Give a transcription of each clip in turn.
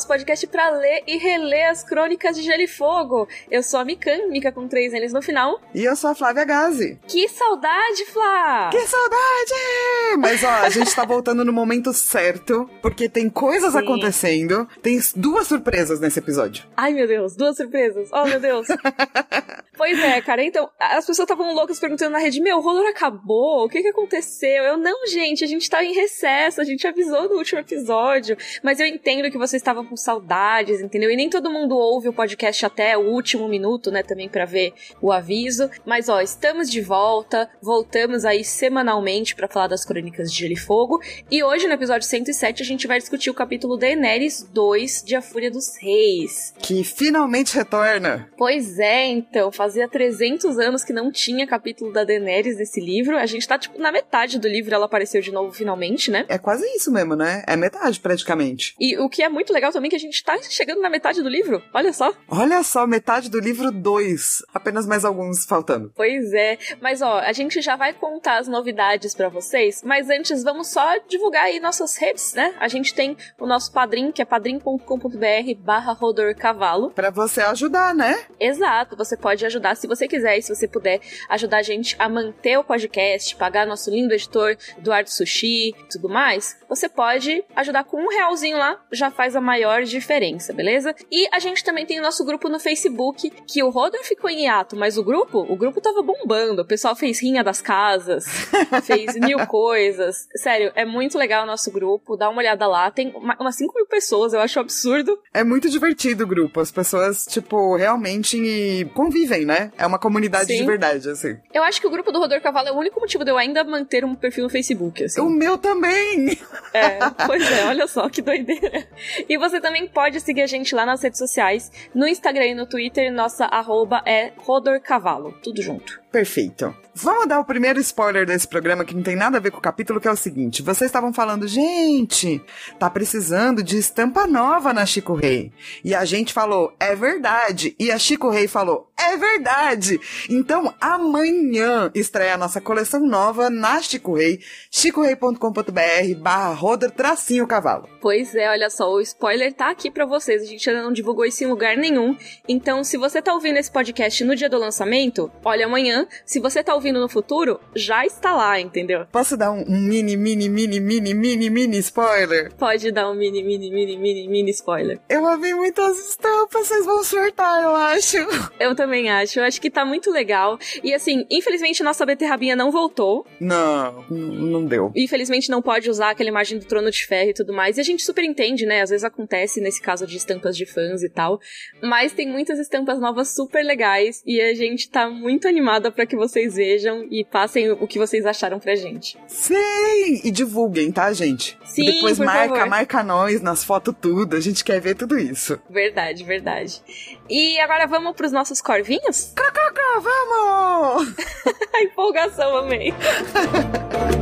nosso podcast para ler e reler as crônicas de Gelo e Fogo. Eu sou a Mikan, Mika com três N's no final. E eu sou a Flávia Gazi. Que saudade, Flá! Que saudade! Mas ó, a gente tá voltando no momento certo, porque tem coisas Sim. acontecendo. Tem duas surpresas nesse episódio. Ai, meu Deus, duas surpresas. Oh, meu Deus. pois é, cara, então, as pessoas estavam loucas perguntando na rede, meu, o Rodor acabou? O que que aconteceu? Eu, não, gente, a gente tá em recesso, a gente avisou no último episódio, mas eu entendo que vocês estavam com saudades, entendeu? E nem todo mundo ouve o podcast até o último minuto, né, também para ver o aviso. Mas ó, estamos de volta, voltamos aí semanalmente para falar das crônicas de Gelo e Fogo, e hoje no episódio 107 a gente vai discutir o capítulo Daenerys 2 de A Fúria dos Reis. Que finalmente retorna. Pois é, então, fazia 300 anos que não tinha capítulo da Daenerys nesse livro. A gente tá tipo na metade do livro, ela apareceu de novo finalmente, né? É quase isso mesmo, né? É metade, praticamente. E o que é muito legal também é que a gente tá chegando na metade do livro. Olha só. Olha só, metade do livro 2. Apenas mais alguns faltando. Pois é. Mas ó, a gente já vai contar as novidades para vocês. Mas antes, vamos só divulgar aí nossas redes, né? A gente tem o nosso padrim, que é padrim.com.br barra rodorcavalo. Pra você ajudar, né? Exato. Você pode ajudar se você quiser e se você puder ajudar a gente a manter o podcast, pagar nosso lindo editor Eduardo Sushi e tudo mais. Você pode ajudar com um realzinho lá, já faz a maior diferença, beleza? E a gente também tem o nosso grupo no Facebook, que o Rodor ficou em hiato, mas o grupo, o grupo tava bombando. O pessoal fez rinha das casas, fez mil coisas. Sério, é muito legal o nosso grupo, dá uma olhada lá. Tem umas 5 mil pessoas, eu acho absurdo. É muito divertido o grupo. As pessoas, tipo, realmente convivem, né? É uma comunidade Sim. de verdade, assim. Eu acho que o grupo do Rodor Cavalo é o único motivo de eu ainda manter um perfil no Facebook, assim. O meu também! É, Pois é, olha só que doideira. E você também pode seguir a gente lá nas redes sociais, no Instagram e no Twitter, nossa arroba é Rodorcavalo, tudo junto. Perfeito. Vamos dar o primeiro spoiler desse programa que não tem nada a ver com o capítulo, que é o seguinte: vocês estavam falando, gente, tá precisando de estampa nova na Chico Rei. E a gente falou, é verdade. E a Chico Rei falou, é verdade. Então, amanhã estreia a nossa coleção nova na Chico Rei, chicorei.com.br barra roda tracinho cavalo. Pois é, olha só, o spoiler tá aqui para vocês. A gente ainda não divulgou isso em lugar nenhum. Então, se você tá ouvindo esse podcast no dia do lançamento, olha amanhã se você tá ouvindo no futuro, já está lá, entendeu? Posso dar um, um mini, mini, mini, mini, mini, mini spoiler? Pode dar um mini, mini, mini, mini, mini spoiler. Eu amei muitas estampas, vocês vão surtar, eu acho. Eu também acho, eu acho que tá muito legal. E assim, infelizmente nossa beterrabinha não voltou. Não, não deu. Infelizmente não pode usar aquela imagem do trono de ferro e tudo mais. E a gente super entende, né? Às vezes acontece nesse caso de estampas de fãs e tal. Mas tem muitas estampas novas super legais e a gente tá muito animada para que vocês vejam e passem o que vocês acharam pra gente. Sim! E divulguem, tá, gente? Sim, depois marca, favor. marca nós nas fotos tudo. A gente quer ver tudo isso. Verdade, verdade. E agora vamos pros nossos corvinhos? Cacá, vamos! A empolgação, amei.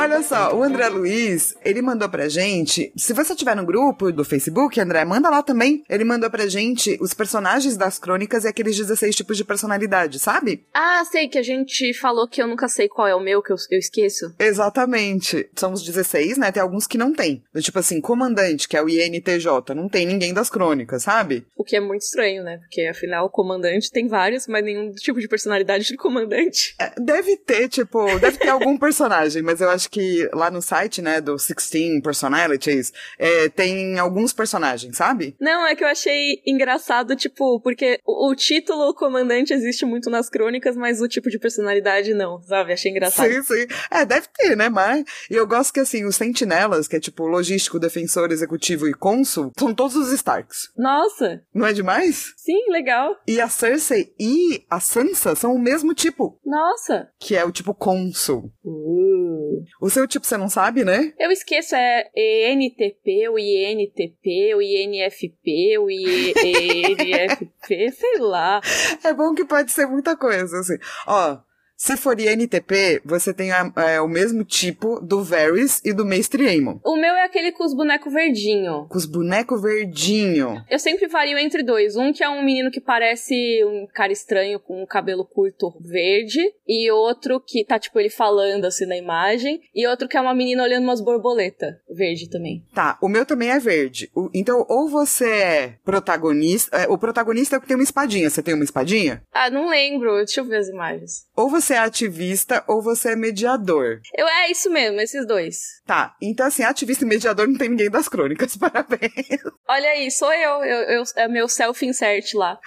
Olha só, o André Luiz, ele mandou pra gente. Se você tiver no grupo do Facebook, André, manda lá também. Ele mandou pra gente os personagens das crônicas e aqueles 16 tipos de personalidade, sabe? Ah, sei que a gente falou que eu nunca sei qual é o meu, que eu, eu esqueço. Exatamente. São os 16, né? Tem alguns que não tem. Tipo assim, comandante, que é o INTJ, não tem ninguém das crônicas, sabe? O que é muito estranho, né? Porque afinal, o comandante tem vários, mas nenhum tipo de personalidade de comandante. É, deve ter, tipo, deve ter algum personagem, mas eu acho que lá no site, né, do 16 Personalities, é, tem alguns personagens, sabe? Não, é que eu achei engraçado, tipo, porque o, o, título comandante existe muito nas crônicas, mas o tipo de personalidade não, sabe? Achei engraçado. Sim, sim. É, deve ter, né, mas... E eu gosto que, assim, os sentinelas, que é tipo logístico, defensor, executivo e cônsul, são todos os Starks. Nossa! Não é demais? Sim, legal. E a Cersei e a Sansa são o mesmo tipo. Nossa! Que é o tipo cônsul. Uh. O seu tipo você não sabe, né? Eu esqueço, é ENTP, o INTP, o INFP, o INFP, sei lá. É bom que pode ser muita coisa, assim. Ó, Se for INTP, você tem a- é, o mesmo tipo do Varys e do Mestre Aemon. O meu é aquele com os bonecos verdinho. Com os bonecos verdinho. Eu sempre vario entre dois. Um que é um menino que parece um cara estranho com um cabelo curto verde. E outro que tá, tipo, ele falando assim na imagem. E outro que é uma menina olhando umas borboletas. Verde também. Tá, o meu também é verde. O- então, ou você é protagonista. é, o protagonista é o que tem uma espadinha. Você tem uma espadinha? Ah, não lembro. Deixa eu ver as imagens. Ou você é ativista, ou você é mediador. Eu, é isso mesmo, esses dois. Tá, então assim, ativista e mediador não tem ninguém das crônicas, parabéns. Olha aí, sou eu. eu, eu é meu self-insert lá.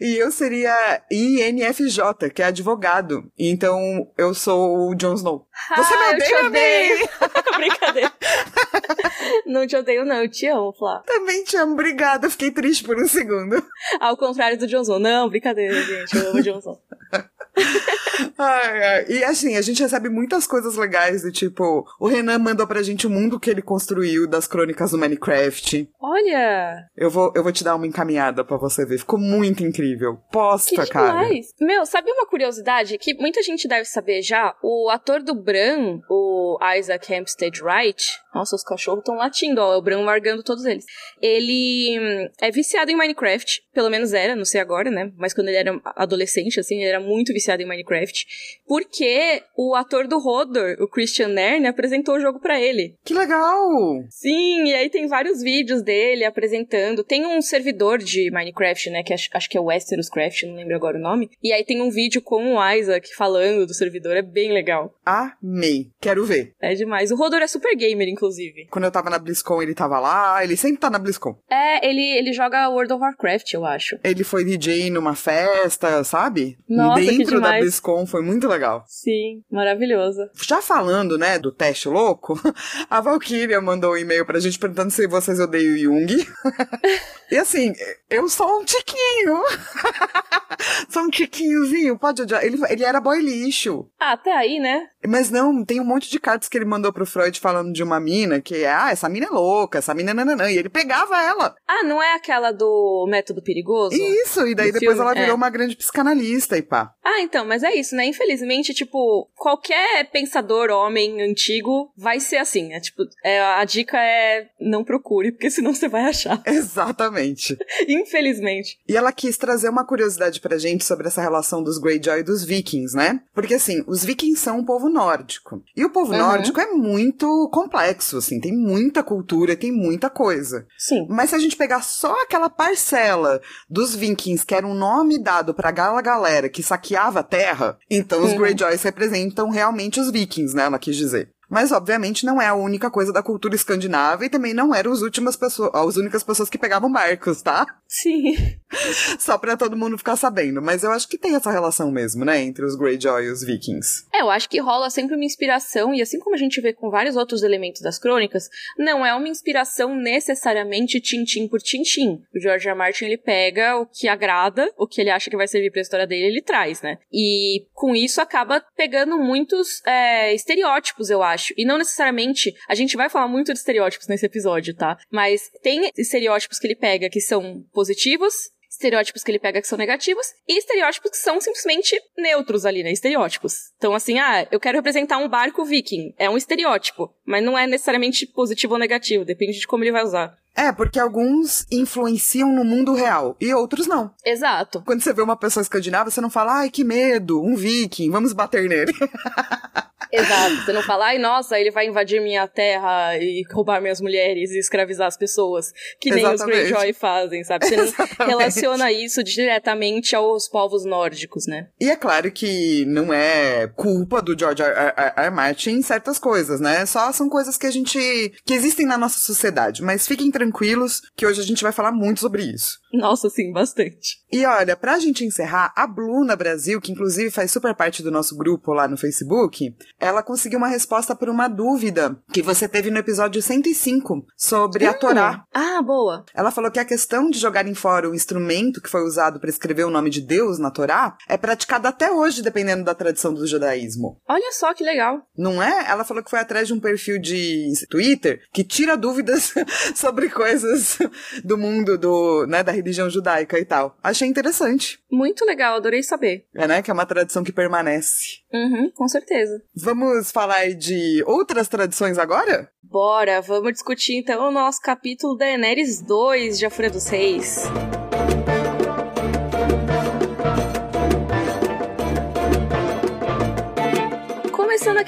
E eu seria INFJ, que é advogado. Então eu sou o Jon Snow. Você me ah, eu odeia, odeio. Brincadeira. não te odeio, não. Eu te amo, Flá. Também te amo, obrigada. Fiquei triste por um segundo. Ao contrário do Johnson. Não, brincadeira, gente. Eu amo o Johnson. Ai, ai. E assim, a gente recebe muitas coisas legais do tipo, o Renan mandou pra gente o mundo que ele construiu das crônicas do Minecraft. Olha, Eu vou, eu vou te dar uma encaminhada pra você ver. Ficou muito incrível. que Posta, cara. demais. Meu, sabe uma curiosidade que muita gente deve saber já? O ator do Bran, o Isaac Hempstead Wright, nossa, os cachorros estão latindo, ó, é o Bran largando todos eles. Ele hum, é viciado em Minecraft, pelo menos era, não sei agora, né? Mas quando ele era adolescente, assim, ele era muito viciado em Minecraft, porque o ator do Hodor, o Christian Nairn, apresentou o jogo pra ele. Que legal! Sim, e aí tem vários vídeos dele apresentando. Tem um servidor de Minecraft, né? Que acho, acho que é Westeros Craft, não lembro agora o nome. E aí tem um vídeo com o Isaac falando do servidor. É bem legal. Amei. Quero ver. É demais. O Rodor é super gamer, inclusive. Quando eu tava na BlizzCon, ele tava lá. Ele sempre tá na BlizzCon. É, ele, ele joga World of Warcraft, eu acho. Ele foi DJ numa festa, sabe? Nossa, Dentro da. BlizzCon, foi muito legal. Sim, maravilhoso. Já falando, né, do teste louco, a Valkyria mandou um e-mail pra gente perguntando se vocês odeiam o Jung. e assim, eu sou um tiquinho. sou um tiquinhozinho, pode odiar. Ele, ele era boy lixo. Ah, até aí, né? Mas não, tem um monte de cartas que ele mandou pro Freud falando de uma mina, que é, ah, essa mina é louca, essa mina é nananã. E ele pegava ela. Ah, não é aquela do método perigoso? Isso, e daí Do depois filme, ela virou é. uma grande psicanalista e pá. Ah, então, mas é isso, né? Infelizmente, tipo, qualquer pensador homem antigo vai ser assim, né? Tipo, é, a dica é não procure, porque senão você vai achar. Exatamente. Infelizmente. E ela quis trazer uma curiosidade pra gente sobre essa relação dos Greyjoy e dos vikings, né? Porque assim, os vikings são um povo nórdico. E o povo Uhum. nórdico é muito complexo, assim, tem muita cultura, tem muita coisa. Sim. Mas se a gente pegar só aquela parcela dos vikings que era um nome dado pra aquela galera que saqueava a terra, então os. Greyjoys representam realmente os vikings, né? Ela quis dizer. Mas, obviamente, não é a única coisa da cultura escandinava e também não eram as últimas pessoas, as únicas pessoas que pegavam barcos, tá? Sim. Só pra todo mundo ficar sabendo. Mas eu acho que tem essa relação mesmo, né? Entre os Greyjoy e os Vikings. É, eu acho que rola sempre uma inspiração, e assim como a gente vê com vários outros elementos das crônicas, não é uma inspiração necessariamente tintim por tintim. O George R. R. Martin, ele pega o que agrada, o que ele acha que vai servir pra história dele, ele traz, né? E com isso acaba pegando muitos é, estereótipos, eu acho. E não necessariamente, a gente vai falar muito de estereótipos nesse episódio, tá? Mas tem estereótipos que ele pega que são positivos, estereótipos que ele pega que são negativos e estereótipos que são simplesmente neutros ali, né? Estereótipos. Então, assim, ah, eu quero representar um barco viking. É um estereótipo, mas não é necessariamente positivo ou negativo, depende de como ele vai usar. É, porque alguns influenciam no mundo real e outros não. Exato. Quando você vê uma pessoa escandinava, você não fala, ai, que medo, um viking, vamos bater nele. Exato. Você não fala, ai, nossa, ele vai invadir minha terra e roubar minhas mulheres e escravizar as pessoas. Que nem Exatamente. os Greyjoy fazem, sabe? Você não Exatamente. relaciona isso diretamente aos povos nórdicos, né? E é claro que não é culpa do George R. R. R. Martin certas coisas, né? Só são coisas que a gente. que existem na nossa sociedade. Mas fiquem tranquilos que hoje a gente vai falar muito sobre isso. Nossa, sim, bastante. E olha, pra gente encerrar, a Bluna Brasil, que inclusive faz super parte do nosso grupo lá no Facebook, ela conseguiu uma resposta por uma dúvida que você teve no episódio 105 sobre a Torá. Ah, boa. Ela falou que a questão de jogar em fora o instrumento que foi usado para escrever o nome de Deus na Torá é praticada até hoje, dependendo da tradição do judaísmo. Olha só que legal. Não é? Ela falou que foi atrás de um perfil de Twitter que tira dúvidas sobre coisas do mundo do, né, da religião judaica e tal. Achei interessante. Muito legal, adorei saber. É, né? Que é uma tradição que permanece. Uhum, com certeza. Vamos falar de outras tradições agora? Bora, vamos discutir então o nosso capítulo da Daenerys 2 de A Fúria dos Reis.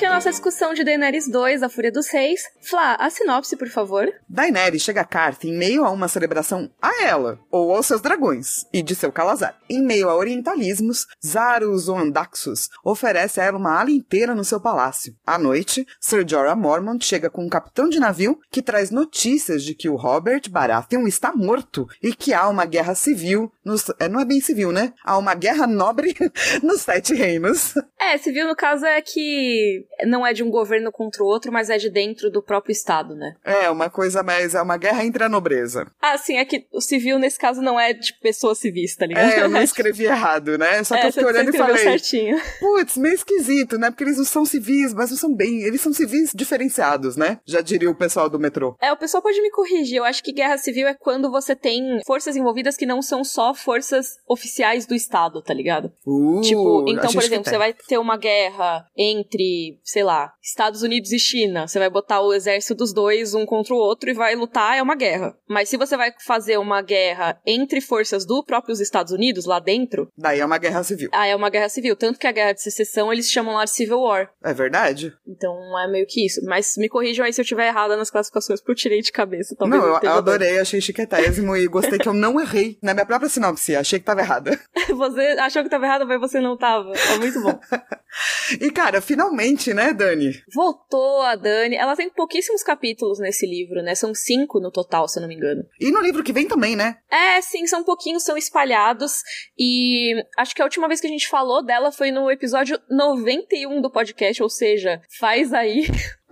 Aqui a nossa discussão de Daenerys 2, A Fúria dos Reis. Flá, a sinopse, por favor. Daenerys chega a Carth em meio a uma celebração a ela, ou aos seus dragões, e de seu Calazar. Em meio a orientalismos, Zarus Ondaxus oferece a ela uma ala inteira no seu palácio. À noite, Sir Jorah Mormont chega com um capitão de navio que traz notícias de que o Robert Baratheon está morto e que há uma guerra civil nos... É, não é bem civil, né? Há uma guerra nobre nos Sete Reinos. É, civil no caso é que não é de um governo contra o outro, mas é de dentro do próprio Estado, né? É, uma coisa mais. É uma guerra entre a nobreza. Ah, sim, é que o civil nesse caso não é de pessoa civis, tá ligado? É, eu não escrevi errado, né? Só que É, eu fiquei olhando e falei. certinho. Putz, meio esquisito, né? Porque eles não são civis, mas não são bem. Eles são civis diferenciados, né? Já diria o pessoal do metrô. É, o pessoal pode me corrigir. Eu acho que guerra civil é quando você tem forças envolvidas que não são só forças oficiais do Estado, tá ligado? Uh, tipo, então, por exemplo, você vai ter uma guerra entre, sei lá, Estados Unidos e China. Você vai botar o exército dos dois um contra o outro e vai lutar, é uma guerra. Mas se você vai fazer uma guerra entre forças do próprios Estados Unidos, lá dentro, Daí é uma guerra civil. ah, é uma guerra civil. Tanto que a guerra de secessão eles chamam lá de Civil War. É verdade? Então é meio que isso. Mas me corrijam aí se eu tiver errada nas classificações, porque eu tirei de cabeça. Talvez não, eu, eu adorei, achei chiquetésimo e gostei que eu não errei na minha própria sinopse. Achei que tava errada. Você achou que tava errado, mas você não tava. É muito bom. E, cara, finalmente, né, Dani? Voltou a Dani. Ela tem pouquíssimos capítulos nesse livro, né? São cinco no total, se eu não me engano. E no livro que vem também, né? É, sim, são pouquinhos, são espalhados. E acho que a última vez que a gente falou dela foi no episódio 91 do podcast, ou seja, faz aí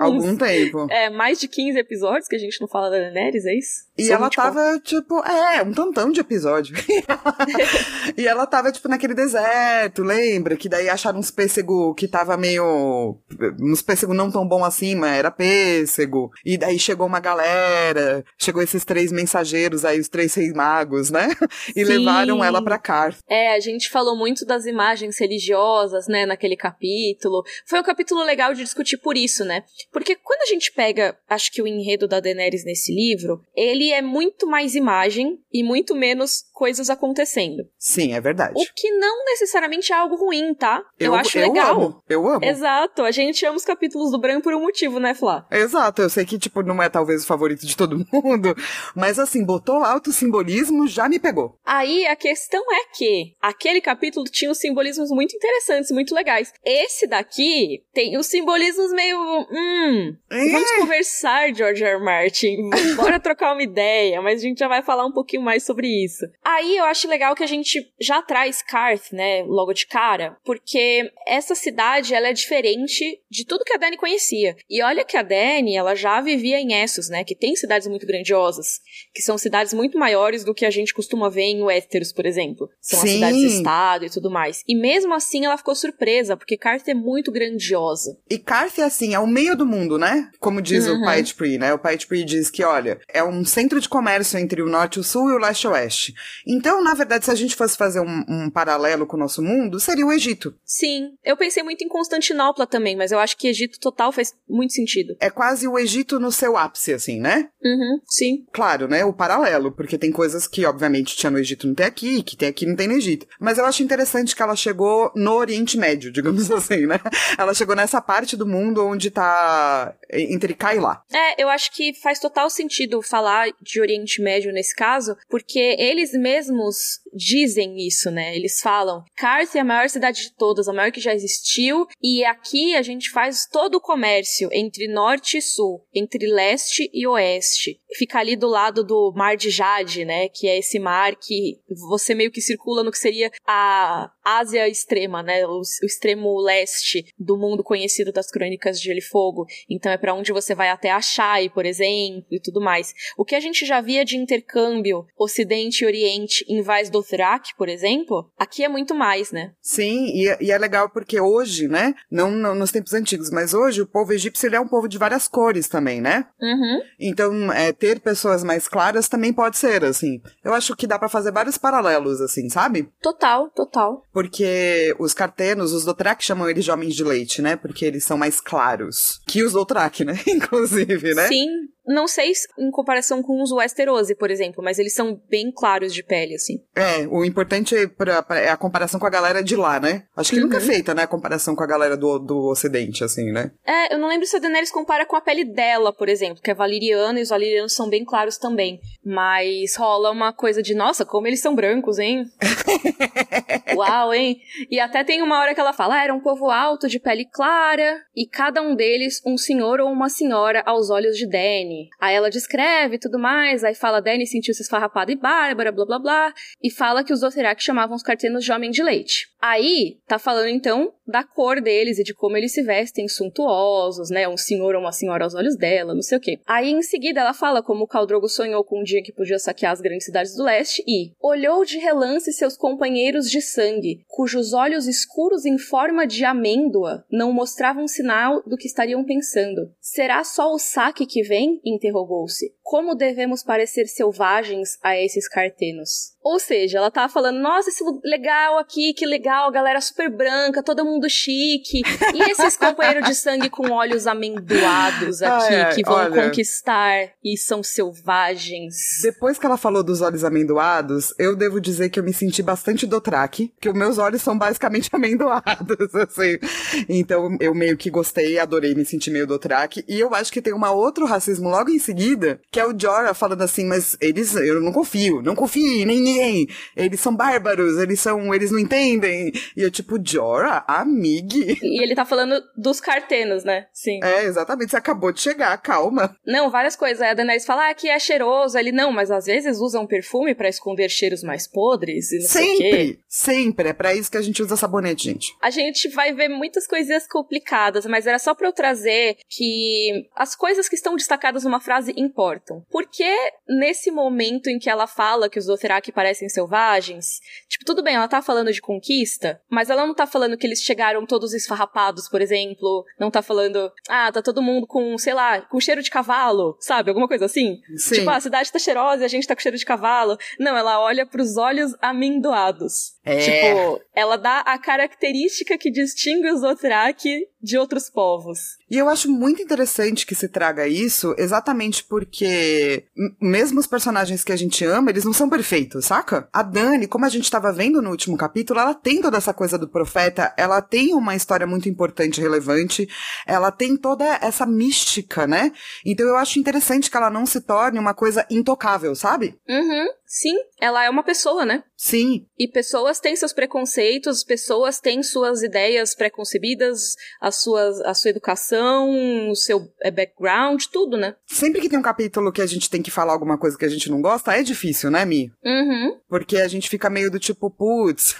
Algum tempo. é, mais de 15 episódios que a gente não fala da Daenerys, é isso? E São ela 24. tava, tipo, é, um tantão de episódio. e ela tava, tipo, naquele deserto, lembra? Que daí acharam uns pêssego que tava meio. uns pêssego não tão bom assim, mas era pêssego. E daí chegou uma galera, chegou esses três mensageiros aí, os três reis magos, né? E Sim. levaram ela pra cá. É, a gente falou muito das imagens religiosas, né, naquele capítulo. Foi um capítulo legal de discutir por isso, né? Porque quando a gente pega, acho que o enredo da Daenerys nesse livro, ele é muito mais imagem e muito menos coisas acontecendo. Sim, é verdade. O que não necessariamente é algo ruim, tá? Eu, acho legal. Amo, eu amo. Exato, a gente ama os capítulos do Bran por um motivo, né, Flá? Exato, eu sei que, tipo, não é talvez o favorito de todo mundo, mas assim, botou alto simbolismo, já me pegou. Aí a questão é que aquele capítulo tinha uns simbolismos muito interessantes, muito legais. Esse daqui tem os simbolismos meio. Hum. Vamos conversar, George R. R. Martin. Bora trocar uma ideia, mas a gente já vai falar um pouquinho mais sobre isso. Aí eu acho legal que a gente já traz Karth, né, logo de cara, porque essa cidade ela é diferente de tudo que a Dani conhecia. E olha que a Dani, ela já vivia em Essos, né, que tem cidades muito grandiosas, que são cidades muito maiores do que a gente costuma ver em Westeros, por exemplo. São as Sim. cidades-estado e tudo mais. E mesmo assim ela ficou surpresa, porque Karth é muito grandiosa. E Carth é assim, é o meio do mundo, né? Como diz Uhum. o Pied Pree, né? O Pied Pree diz que, olha, é um centro de comércio entre o norte e o sul e o leste e o oeste. Então, na verdade, se a gente fosse fazer um, um paralelo com o nosso mundo, seria o Egito. Sim, eu pensei muito em Constantinopla também, mas eu acho que Egito total faz muito sentido. É quase o Egito no seu ápice, assim, né? Uhum, sim. Claro, né? O paralelo, porque tem coisas que, obviamente, tinha no Egito não tem aqui, que tem aqui não tem no Egito. Mas eu acho interessante que ela chegou no Oriente Médio, digamos assim, né? Ela chegou nessa parte do mundo onde tá entre cá e lá. É, eu acho que faz total sentido falar de Oriente Médio nesse caso, porque eles mesmos dizem isso, né? Eles falam: Karth é a maior cidade de todas, a maior que já existiu, e aqui a gente faz todo o comércio entre norte e sul, entre leste e oeste. Fica ali do lado do Mar de Jade, né? Que é esse mar que você meio que circula no que seria a Ásia extrema, né? O, o extremo leste do mundo conhecido das crônicas de Gelo e Fogo. Então é para onde você vai até a Shai, por exemplo, e tudo mais. O que a gente já via de intercâmbio Ocidente e Oriente em Vaz Dothrak, por exemplo, aqui é muito mais, né? Sim, e, e, é legal porque hoje, né, não, não, nos tempos antigos, mas hoje o povo egípcio ele é um povo de várias cores também, né? Uhum. Então, é, ter pessoas mais claras também pode ser, assim. Eu acho que dá para fazer vários paralelos, assim, sabe? Total, total. Porque os cartenos, os Dothraki chamam eles de homens de leite, né? Porque eles são mais claros que os Dothraki, né? Inclusive, né? Sim, não sei em comparação com os Westerosi, por exemplo, mas eles são bem claros de pele, assim. É, o importante é, pra, pra, é a comparação com a galera de lá, né? Acho que uhum. nunca é feita, né, a comparação com a galera do, do Ocidente, assim, né? É, eu não lembro se a Daenerys compara com a pele dela, por exemplo, que é valeriana e os valerianos são bem claros também. Mas rola uma coisa de, nossa, como eles são brancos, hein? Uau, hein? E até tem uma hora que ela fala, ah, era um povo alto, de pele clara, e cada um deles um senhor ou uma senhora aos olhos de Dany. Aí ela descreve tudo mais, aí fala Dany sentiu-se esfarrapada e bárbara, blá blá blá, e fala que os Dothraki chamavam os cartenos de homem de leite. Aí tá falando então da cor deles e de como eles se vestem suntuosos, né? Um senhor ou uma senhora aos olhos dela, não sei o quê. Aí em seguida ela fala como o Caldrogo sonhou com um dia que podia saquear as grandes cidades do leste e olhou de relance seus companheiros de sangue, cujos olhos escuros em forma de amêndoa não mostravam sinal do que estariam pensando. Será só o saque que vem? interrogou-se. Como devemos parecer selvagens a esses cartenos? Ou seja, ela tava falando, nossa, esse legal aqui, que legal, galera super branca, todo mundo chique. E esses companheiros de sangue com olhos amendoados aqui, que vão olha, conquistar e são selvagens. Depois que ela falou dos olhos amendoados, eu devo dizer que eu me senti bastante dotraque, que os meus olhos são basicamente amendoados, assim. Então eu meio que gostei, adorei me sentir meio dotraque. E eu acho que tem uma outro racismo logo em seguida, que é o Jorah falando assim, mas eles, eu não confio, não confio nem ninguém. Eles são bárbaros, eles são, eles não entendem. E eu tipo, Jorah, amigue. E ele tá falando dos cartenos, né? Sim. É, exatamente. Você acabou de chegar, calma. Não, várias coisas. Aí a Daenerys fala, ah, que é cheiroso. Ele, não, mas às vezes usam perfume para esconder cheiros mais podres e não sempre, sei o quê. Sempre. É pra isso que a gente usa sabonete, gente. A gente vai ver muitas coisinhas complicadas, mas era só pra eu trazer que as coisas que estão destacadas numa frase importam. Porque nesse momento em que ela fala que os Dothraki parecem selvagens. Tipo, tudo bem, ela tá falando de conquista, mas ela não tá falando que eles chegaram todos esfarrapados, por exemplo. Não tá falando, ah, tá todo mundo com, sei lá, com cheiro de cavalo, sabe? Alguma coisa assim. Sim. Tipo, ah, a cidade tá cheirosa e a gente tá com cheiro de cavalo. Não, ela olha pros olhos amendoados. É. Tipo, ela dá a característica que distingue os Dothraki de outros povos. E eu acho muito interessante que se traga isso, exatamente porque mesmo os personagens que a gente ama, eles não são perfeitos, saca? A Dani, como a gente estava vendo no último capítulo, ela tem toda essa coisa do profeta, ela tem uma história muito importante e relevante, ela tem toda essa mística, né? Então eu acho interessante que ela não se torne uma coisa intocável, sabe? Uhum. Sim, ela é uma pessoa, né? Sim. E pessoas têm seus preconceitos, pessoas têm suas ideias preconcebidas, as suas, a sua educação, o seu é, background, tudo, né? Sempre que tem um capítulo que a gente tem que falar alguma coisa que a gente não gosta, é difícil, né, Mi? Uhum. Porque a gente fica meio do tipo, putz,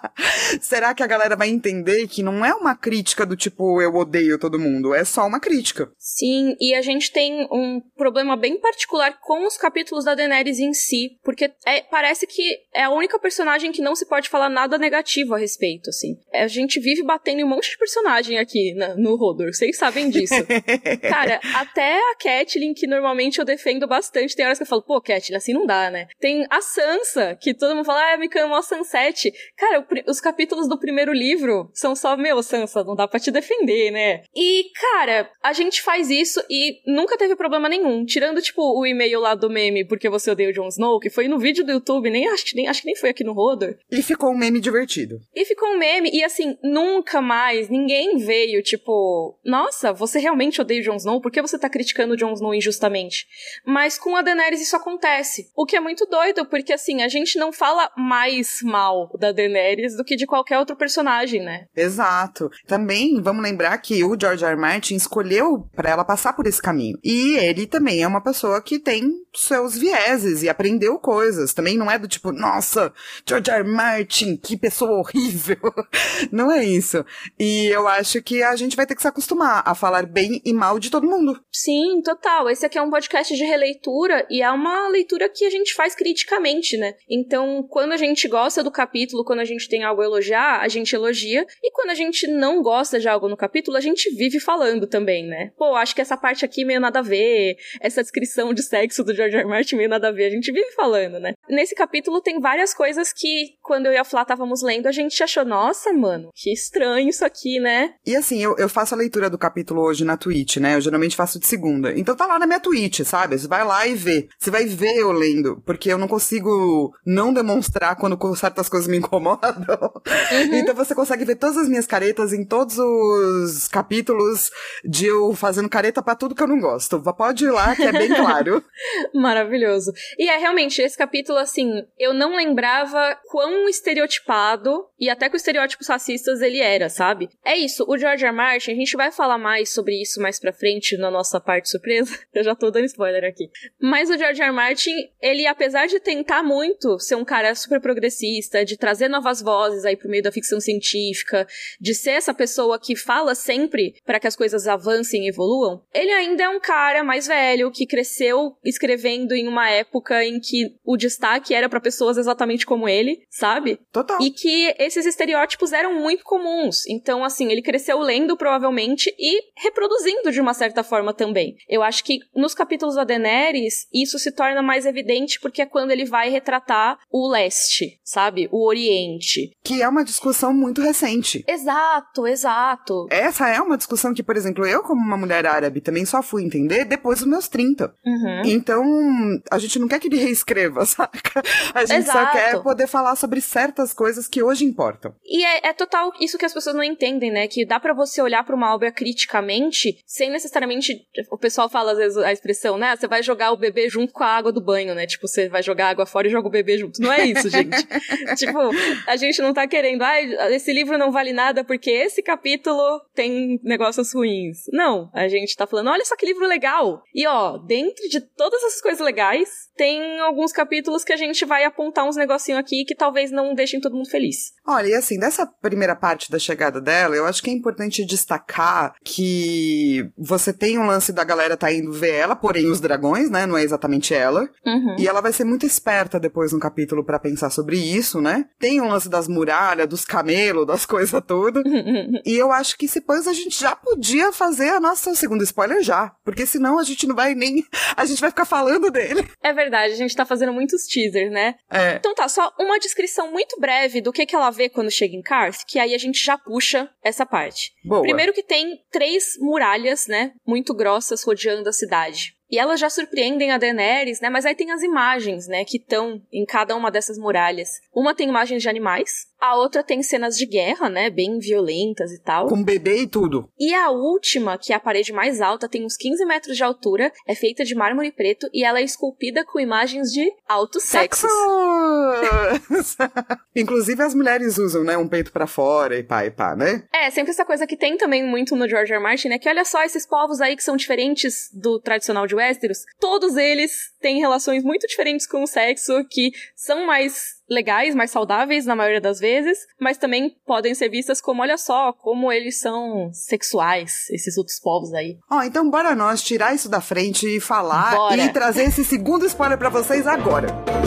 será que a galera vai entender que não é uma crítica do tipo, eu odeio todo mundo, é só uma crítica. Sim, e a gente tem um problema bem particular com os capítulos da Daenerys em si, porque é, parece que é a única personagem que não se pode falar nada negativo a respeito, assim. A gente vive batendo em um monte de personagem aqui na, no Rodor, vocês sabem disso. Cara, até a Catelyn, que normalmente eu defendo bastante, tem horas que eu falo, pô, Catelyn, assim não dá, né? Tem a Sansa, que todo mundo fala, ah, me cama a Sunset. Cara, os capítulos do primeiro livro são só, meu, Sansa, não dá pra te defender, né? E, cara, a gente faz isso e nunca teve problema nenhum. Tirando, tipo, o e-mail lá do meme, porque você odeia o Jon Snow, que foi no vídeo do YouTube, nem acho que nem, acho que nem foi aqui no Rodor. E ficou um meme divertido. E ficou um meme, e assim, nunca mais ninguém veio, tipo, nossa, você realmente odeia o Jon Snow? Por que você tá criticando o Jon Snow injustamente? Mas com a Daenerys isso acontece. O que é muito doido, porque assim, a gente não fala mais mal da Daenerys do que de qualquer outro personagem, né? Exato. Também vamos lembrar que o George R. R. Martin escolheu para ela passar por esse caminho. E ele também é uma pessoa que tem seus vieses e aprendeu coisas. Também não é do tipo, nossa, George R. Martin, que pessoa horrível. não é isso. E eu acho que a gente vai ter que se acostumar a falar bem e mal de todo mundo. Sim, total. Esse aqui é um podcast de releitura e é uma leitura que a gente faz criticamente, né? Então, quando a gente gosta do capítulo, quando a gente tem algo a elogiar, a gente elogia. E quando a gente não gosta de algo no capítulo, a gente vive falando também, né? Pô, acho que essa parte aqui meio nada a ver, essa descrição de sexo do George. R. Martin meio nada a ver, a gente vive falando, né? Nesse capítulo tem várias coisas que, quando eu e a Flá estávamos lendo, a gente achou, nossa, mano, que estranho isso aqui, né? E assim, eu, eu faço a leitura do capítulo hoje na Twitch, né? Eu geralmente faço de segunda. Então tá lá na minha Twitch, sabe? Você vai lá e vê. Você vai ver eu lendo, porque eu não consigo não demonstrar quando certas coisas me incomodam. Uhum. Então você consegue ver todas as minhas caretas em todos os capítulos de eu fazendo careta para tudo que eu não gosto. Pode ir lá, que é bem claro. Maravilhoso. E é realmente, esse capítulo, assim, eu não lembrava quão estereotipado e até com estereótipos racistas ele era, sabe? É isso, o George R. Martin, a gente vai falar mais sobre isso mais pra frente na nossa parte surpresa. Eu já tô dando spoiler aqui. Mas o George R. R. Martin, ele, apesar de tentar muito ser um cara super progressista, de trazer novas vozes aí pro meio da ficção científica, de ser essa pessoa que fala sempre para que as coisas avancem e evoluam, ele ainda é um cara mais velho que cresceu escrevendo em uma época em que o destaque era para pessoas exatamente como ele, sabe? Total. E que esses estereótipos eram muito comuns. Então, assim, ele cresceu lendo provavelmente e reproduzindo de uma certa forma também. Eu acho que nos capítulos da Daenerys isso se torna mais evidente porque é quando ele vai retratar o leste, sabe? O oriente. Que é uma discussão muito recente. Exato, exato. Essa é uma discussão que, por exemplo, eu, como uma mulher árabe, também só fui entender depois dos meus 30. Uhum. Então, a gente não quer que ele reescreva, saca? A gente Exato. só quer poder falar sobre certas coisas que hoje importam. E é, é total isso que as pessoas não entendem, né? Que dá para você olhar para uma obra criticamente, sem necessariamente. O pessoal fala às vezes a expressão, né? Você vai jogar o bebê junto com a água do banho, né? Tipo, você vai jogar água fora e joga o bebê junto. Não é isso, gente. tipo, a gente não tá querendo, ah, esse livro não vale nada porque esse capítulo tem negócios ruins. Não, a gente tá falando, olha só que livro legal. E ó, dentro de todas essas coisas legais, tem alguns capítulos que a gente vai apontar uns negocinhos aqui que talvez não deixem todo mundo feliz. Olha, e assim, dessa primeira parte da chegada dela, eu acho que é importante destacar que você tem um lance da galera tá indo ver ela, porém os dragões, né? Não é exatamente ela. Uhum. E ela vai ser muito esperta depois no capítulo para pensar sobre isso, né? Tem um lance das muralhas, dos camelos, das coisas todas. e eu acho que depois a gente já podia fazer a nossa segunda spoiler já. Porque senão a gente não vai nem. A gente vai ficar falando dele. É verdade, a gente tá fazendo muitos teasers, né? É. Então tá, só uma descrição muito breve do que, que ela vê quando chega em Karth, que aí a gente já puxa essa parte. Boa. Primeiro que tem três muralhas, né, muito grossas rodeando a cidade. E elas já surpreendem a Daenerys, né? Mas aí tem as imagens, né? Que estão em cada uma dessas muralhas. Uma tem imagens de animais, a outra tem cenas de guerra, né? Bem violentas e tal. Com bebê e tudo. E a última, que é a parede mais alta, tem uns 15 metros de altura, é feita de mármore preto e ela é esculpida com imagens de altos sexos. Inclusive as mulheres usam, né? Um peito para fora e pá e pá, né? É, sempre essa coisa que tem também muito no George R. R. Martin, né? Que olha só esses povos aí que são diferentes do tradicional de Westeros. Todos eles têm relações muito diferentes com o sexo, que são mais legais, mais saudáveis na maioria das vezes, mas também podem ser vistas como, olha só, como eles são sexuais, esses outros povos aí. Ó, então bora nós tirar isso da frente e falar Bora. e trazer esse segundo spoiler pra vocês agora.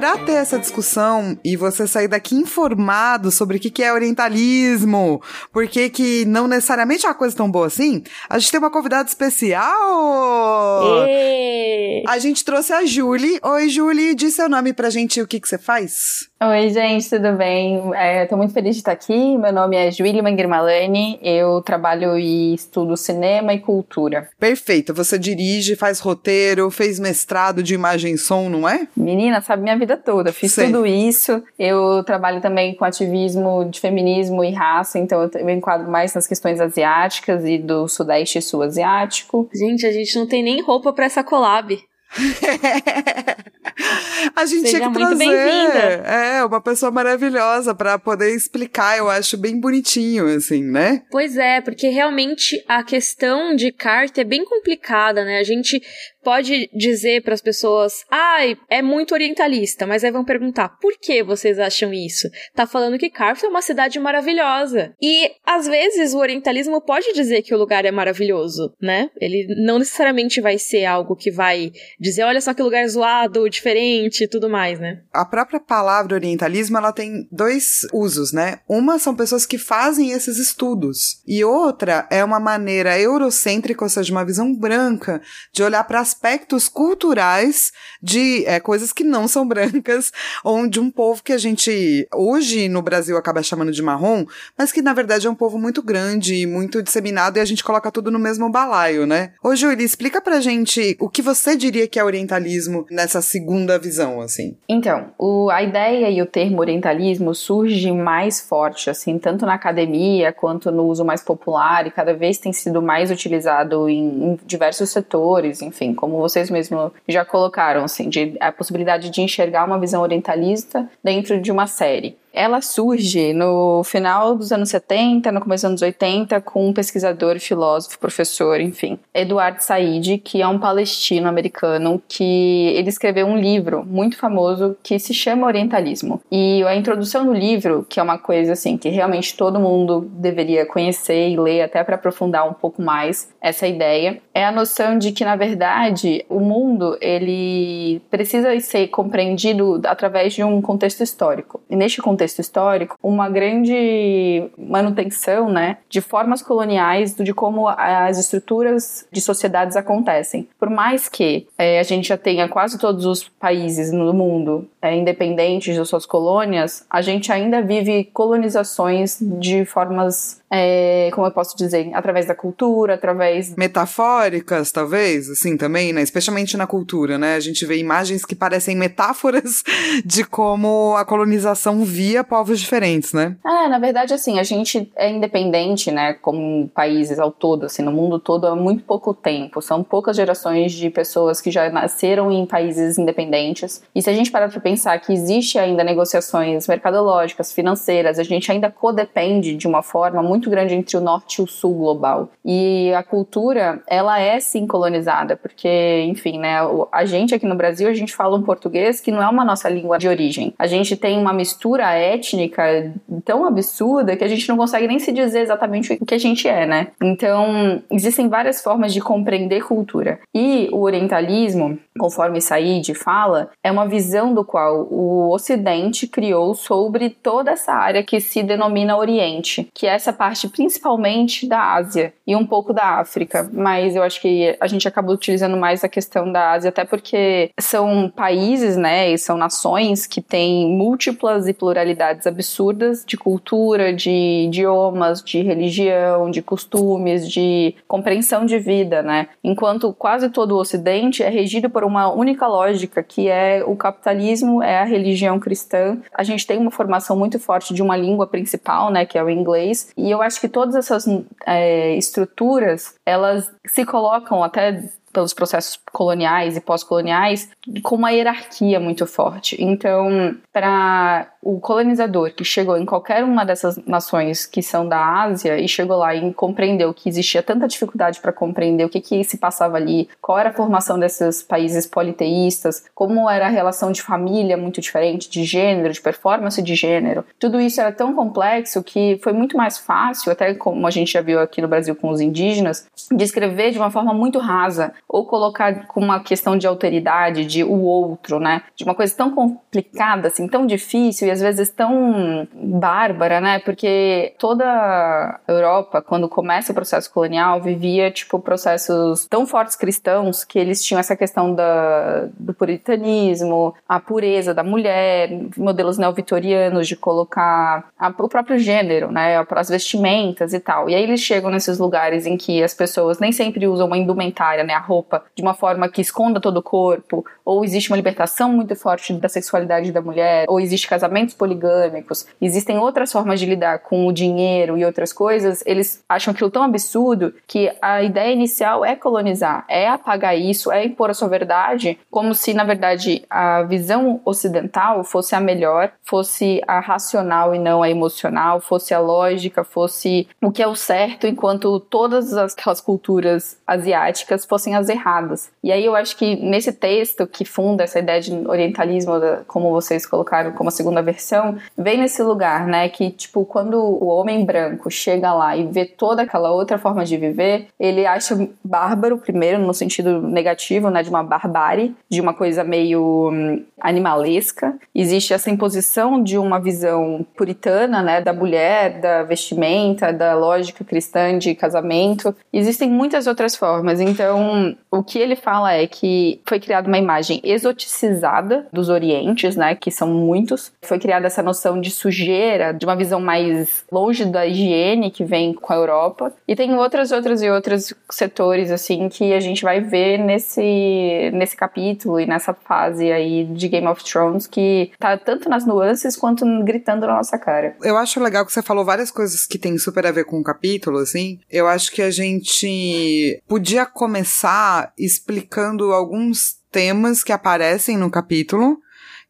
E pra ter essa discussão e você sair daqui informado sobre o que que é orientalismo, por que que não necessariamente é uma coisa tão boa assim, a gente tem uma convidada especial. Ê! A gente trouxe a Julie. Oi, Julie, diz seu nome pra gente o que que você faz. Oi, gente, tudo bem? É, Estou muito feliz de estar aqui. Meu nome é Juília Manguirmalani. Eu trabalho e estudo cinema e cultura. Perfeito, você dirige, faz roteiro, fez mestrado de imagem e som, não é? Menina, sabe minha vida toda. Fiz Sei. tudo isso. Eu trabalho também com ativismo de feminismo e raça, então eu me enquadro mais nas questões asiáticas e do sudeste sul asiático. Gente, a gente não tem nem roupa pra essa collab. a gente Seja tinha que muito trazer é, uma pessoa maravilhosa para poder explicar, eu acho bem bonitinho, assim, né? Pois é, porque realmente a questão de carta é bem complicada, né? A gente pode dizer para as pessoas, ai, ah, é muito orientalista, mas aí vão perguntar, por que vocês acham isso? Tá falando que Carthage é uma cidade maravilhosa. E às vezes o orientalismo pode dizer que o lugar é maravilhoso, né? Ele não necessariamente vai ser algo que vai dizer, olha só que lugar zoado, diferente e tudo mais, né? A própria palavra orientalismo, ela tem dois usos, né? Uma são pessoas que fazem esses estudos, e outra é uma maneira eurocêntrica, ou seja, uma visão branca de olhar para aspectos culturais de é, coisas que não são brancas, ou de um povo que a gente hoje no Brasil acaba chamando de marrom, mas que na verdade é um povo muito grande e muito disseminado e a gente coloca tudo no mesmo balaio, né? Ô, Júlia, explica pra gente o que você diria que é orientalismo nessa segunda visão, assim. Então, o, a ideia e o termo orientalismo surge mais forte, assim, tanto na academia quanto no uso mais popular e cada vez tem sido mais utilizado em, em diversos setores, enfim, como vocês mesmos já colocaram, assim, de, a possibilidade de enxergar uma visão orientalista dentro de uma série. Ela surge no final dos anos 70, no começo dos anos 80, com um pesquisador, filósofo, professor, enfim, Eduard Said, que é um palestino-americano que ele escreveu um livro muito famoso que se chama Orientalismo. E a introdução do livro, que é uma coisa assim que realmente todo mundo deveria conhecer e ler até para aprofundar um pouco mais essa ideia, é a noção de que na verdade o mundo ele precisa ser compreendido através de um contexto histórico. E neste contexto contexto histórico, uma grande manutenção né, de formas coloniais de como as estruturas de sociedades acontecem. Por mais que é, a gente já tenha quase todos os países no mundo é, independentes de suas colônias, a gente ainda vive colonizações de formas é, como eu posso dizer, através da cultura, através. Metafóricas, talvez, assim, também, né? Especialmente na cultura, né? A gente vê imagens que parecem metáforas de como a colonização via povos diferentes, né? É, na verdade, assim, a gente é independente, né? Como países ao todo, assim, no mundo todo há muito pouco tempo. São poucas gerações de pessoas que já nasceram em países independentes. E se a gente parar pra pensar que existe ainda negociações mercadológicas, financeiras, a gente ainda codepende de uma forma muito grande entre o norte e o sul global. E a cultura, ela é sim colonizada, porque, enfim, né, a gente aqui no Brasil, a gente fala um português que não é uma nossa língua de origem. A gente tem uma mistura étnica tão absurda que a gente não consegue nem se dizer exatamente o que a gente é, né? Então, existem várias formas de compreender cultura. E o orientalismo, conforme Said fala, é uma visão do qual o Ocidente criou sobre toda essa área que se denomina Oriente, que é essa parte principalmente da Ásia e um pouco da África, mas eu acho que a gente acabou utilizando mais a questão da Ásia, até porque são países, né, e são nações que têm múltiplas e pluralidades absurdas de cultura, de idiomas, de religião, de costumes, de compreensão de vida, né? Enquanto quase todo o Ocidente é regido por uma única lógica, que é o capitalismo, é a religião cristã. A gente tem uma formação muito forte de uma língua principal, né, que é o inglês, e eu acho que todas essas é, estruturas, elas se colocam até pelos processos coloniais e pós-coloniais com uma hierarquia muito forte. Então, para o colonizador que chegou em qualquer uma dessas nações que são da Ásia e chegou lá e compreendeu que existia tanta dificuldade para compreender o que, que se passava ali, qual era a formação desses países politeístas, como era a relação de família muito diferente, de gênero, de performance de gênero, tudo isso era tão complexo que foi muito mais fácil, até como a gente já viu aqui no Brasil com os indígenas, descrever de uma forma muito rasa ou colocar com uma questão de alteridade, de o outro, né? De uma coisa tão complicada, assim, tão difícil e às vezes tão bárbara, né? Porque toda a Europa, quando começa o processo colonial, vivia, tipo, processos tão fortes cristãos que eles tinham essa questão da, do puritanismo, a pureza da mulher, modelos neovitorianos de colocar a, o próprio gênero, né? As vestimentas e tal. E aí eles chegam nesses lugares em que as pessoas nem sempre usam uma indumentária, né? A roupa de uma forma que esconda todo o corpo, ou existe uma libertação muito forte da sexualidade da mulher, ou existe casamentos poligâmicos, existem outras formas de lidar com o dinheiro e outras coisas, eles acham aquilo tão absurdo que a ideia inicial é colonizar, é apagar isso, é impor a sua verdade, como se na verdade a visão ocidental fosse a melhor, fosse a racional e não a emocional, fosse a lógica, fosse o que é o certo, enquanto todas aquelas culturas asiáticas fossem as erradas. E aí eu acho que nesse texto que funda essa ideia de orientalismo, como vocês colocaram como a segunda versão, vem nesse lugar, né, que tipo quando o homem branco chega lá e vê toda aquela outra forma de viver, ele acha bárbaro primeiro no sentido negativo, né, de uma barbárie, de uma coisa meio hum, animalesca. Existe essa imposição de uma visão puritana, né, da mulher, da vestimenta, da lógica cristã de casamento. Existem muitas outras formas. Então, o que ele fala é que foi criada uma imagem exoticizada dos orientes, né, que são muitos. Foi criada essa noção de sujeira, de uma visão mais longe da higiene que vem com a Europa. E tem outras, outras e outros setores assim que a gente vai ver nesse nesse capítulo e nessa fase aí de Game of Thrones que tá tanto nas nuances quanto gritando na nossa cara. Eu acho legal que você falou várias coisas que tem super a ver com o capítulo, assim. Eu acho que a gente podia começar explicando alguns temas que aparecem no capítulo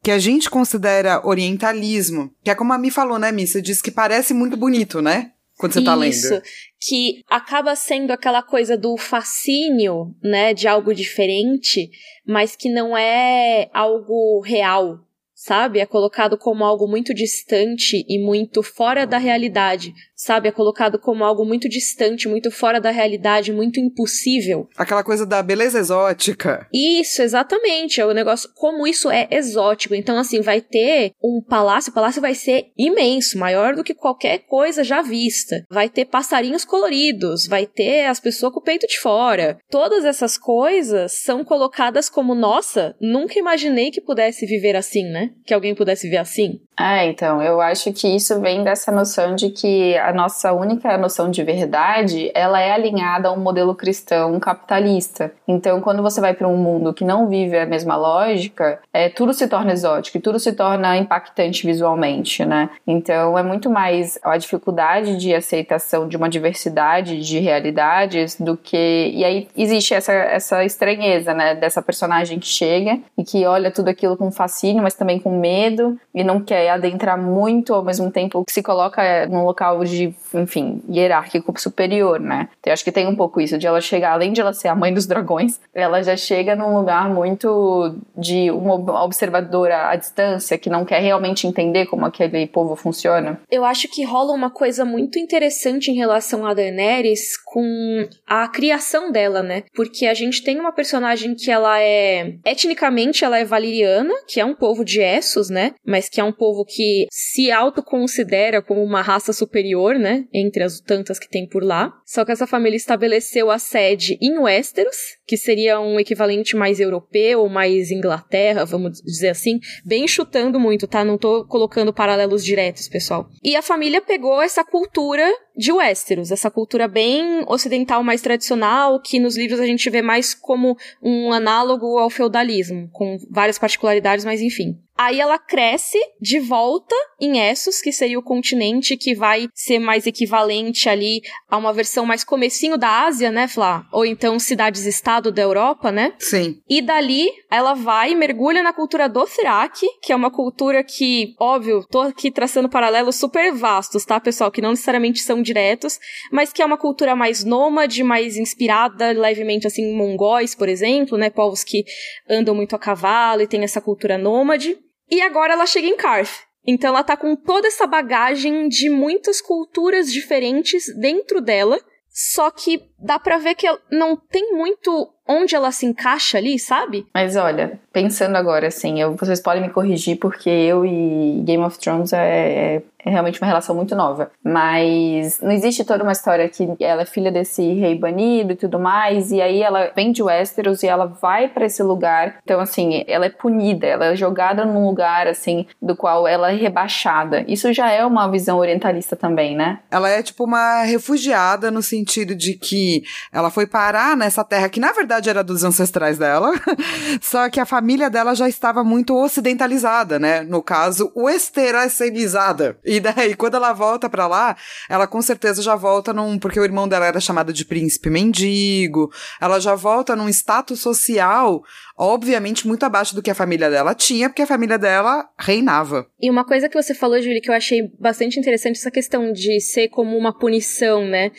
que a gente considera orientalismo, que é como a Mi falou, né, Mi? Você disse que parece muito bonito, né? Quando você tá lendo. Isso, que acaba sendo aquela coisa do fascínio, né, de algo diferente, mas que não é algo real, sabe? É colocado como algo muito distante e muito fora da realidade, sabe? É colocado como algo muito distante, muito fora da realidade, muito impossível. Aquela coisa da beleza exótica. Isso, exatamente. É o negócio, como isso é exótico. Então, assim, vai ter um palácio, o palácio vai ser imenso, maior do que qualquer coisa já vista. Vai ter passarinhos coloridos, vai ter as pessoas com o peito de fora. Todas essas coisas são colocadas como, nossa, nunca imaginei que pudesse viver assim, né? Que alguém pudesse viver assim. É, então, eu acho que isso vem dessa noção de que a nossa única noção de verdade, ela é alinhada a um modelo cristão capitalista. Então, quando você vai para um mundo que não vive a mesma lógica, é, tudo se torna exótico e tudo se torna impactante visualmente, né? Então, é muito mais a dificuldade de aceitação de uma diversidade de realidades do que... E aí existe essa, essa estranheza, né? Dessa personagem que chega e que olha tudo aquilo com fascínio, mas também com medo e não quer adentrar muito ao mesmo tempo que se coloca num local de, enfim, hierárquico superior, né? Então, eu acho que tem um pouco isso, de ela chegar, além de ela ser a mãe dos dragões, ela já chega num lugar muito de uma observadora à distância, que não quer realmente entender como aquele povo funciona. Eu acho que rola uma coisa muito interessante em relação a Daenerys com a criação dela, né? Porque a gente tem uma personagem que ela é etnicamente ela é valeriana, que é um povo de Essos, né? Mas que é um povo que se autoconsidera como uma raça superior, né? Entre as tantas que tem por lá. Só que essa família estabeleceu a sede em Westeros, que seria um equivalente mais europeu, mais Inglaterra, vamos dizer assim. Bem chutando muito, tá? Não tô colocando paralelos diretos, pessoal. E a família pegou essa cultura de Westeros, essa cultura bem ocidental, mais tradicional, que nos livros a gente vê mais como um análogo ao feudalismo, com várias particularidades, mas enfim. Aí ela cresce de volta em Essos, que seria o continente que vai ser mais equivalente ali a uma versão mais comecinho da Ásia, né, Flá? Ou então cidades-estado da Europa, né? Sim. E dali ela vai mergulha na cultura do Thrak, que é uma cultura que, óbvio, tô aqui traçando paralelos super vastos, tá, pessoal? Que não necessariamente são diretos, mas que é uma cultura mais nômade, mais inspirada levemente assim em mongóis, por exemplo, né? Povos que andam muito a cavalo e tem essa cultura nômade. E agora ela chega em Karth. Então ela tá com toda essa bagagem de muitas culturas diferentes dentro dela, só que dá pra ver que não tem muito onde ela se encaixa ali, sabe? Mas olha, pensando agora, assim, eu, vocês podem me corrigir porque eu e Game of Thrones é, é, é, realmente uma relação muito nova. Mas não existe toda uma história que ela é filha desse rei banido e tudo mais, e aí ela vem de Westeros e ela vai para esse lugar. Então, assim, ela é punida, ela é jogada num lugar, assim, do qual ela é rebaixada. Isso já é uma visão orientalista também, né? Ela é tipo uma refugiada no sentido de que ela foi parar nessa terra que, na verdade, verdade era dos ancestrais dela, só que a família dela já estava muito ocidentalizada, né? No caso, westernicenizada. E daí, quando ela volta para lá, ela com certeza já volta num. Porque o irmão dela era chamado de príncipe mendigo, ela já volta num status social obviamente muito abaixo do que a família dela tinha, porque a família dela reinava. E uma coisa que você falou, Julie, que eu achei bastante interessante, essa questão de ser como uma punição, né?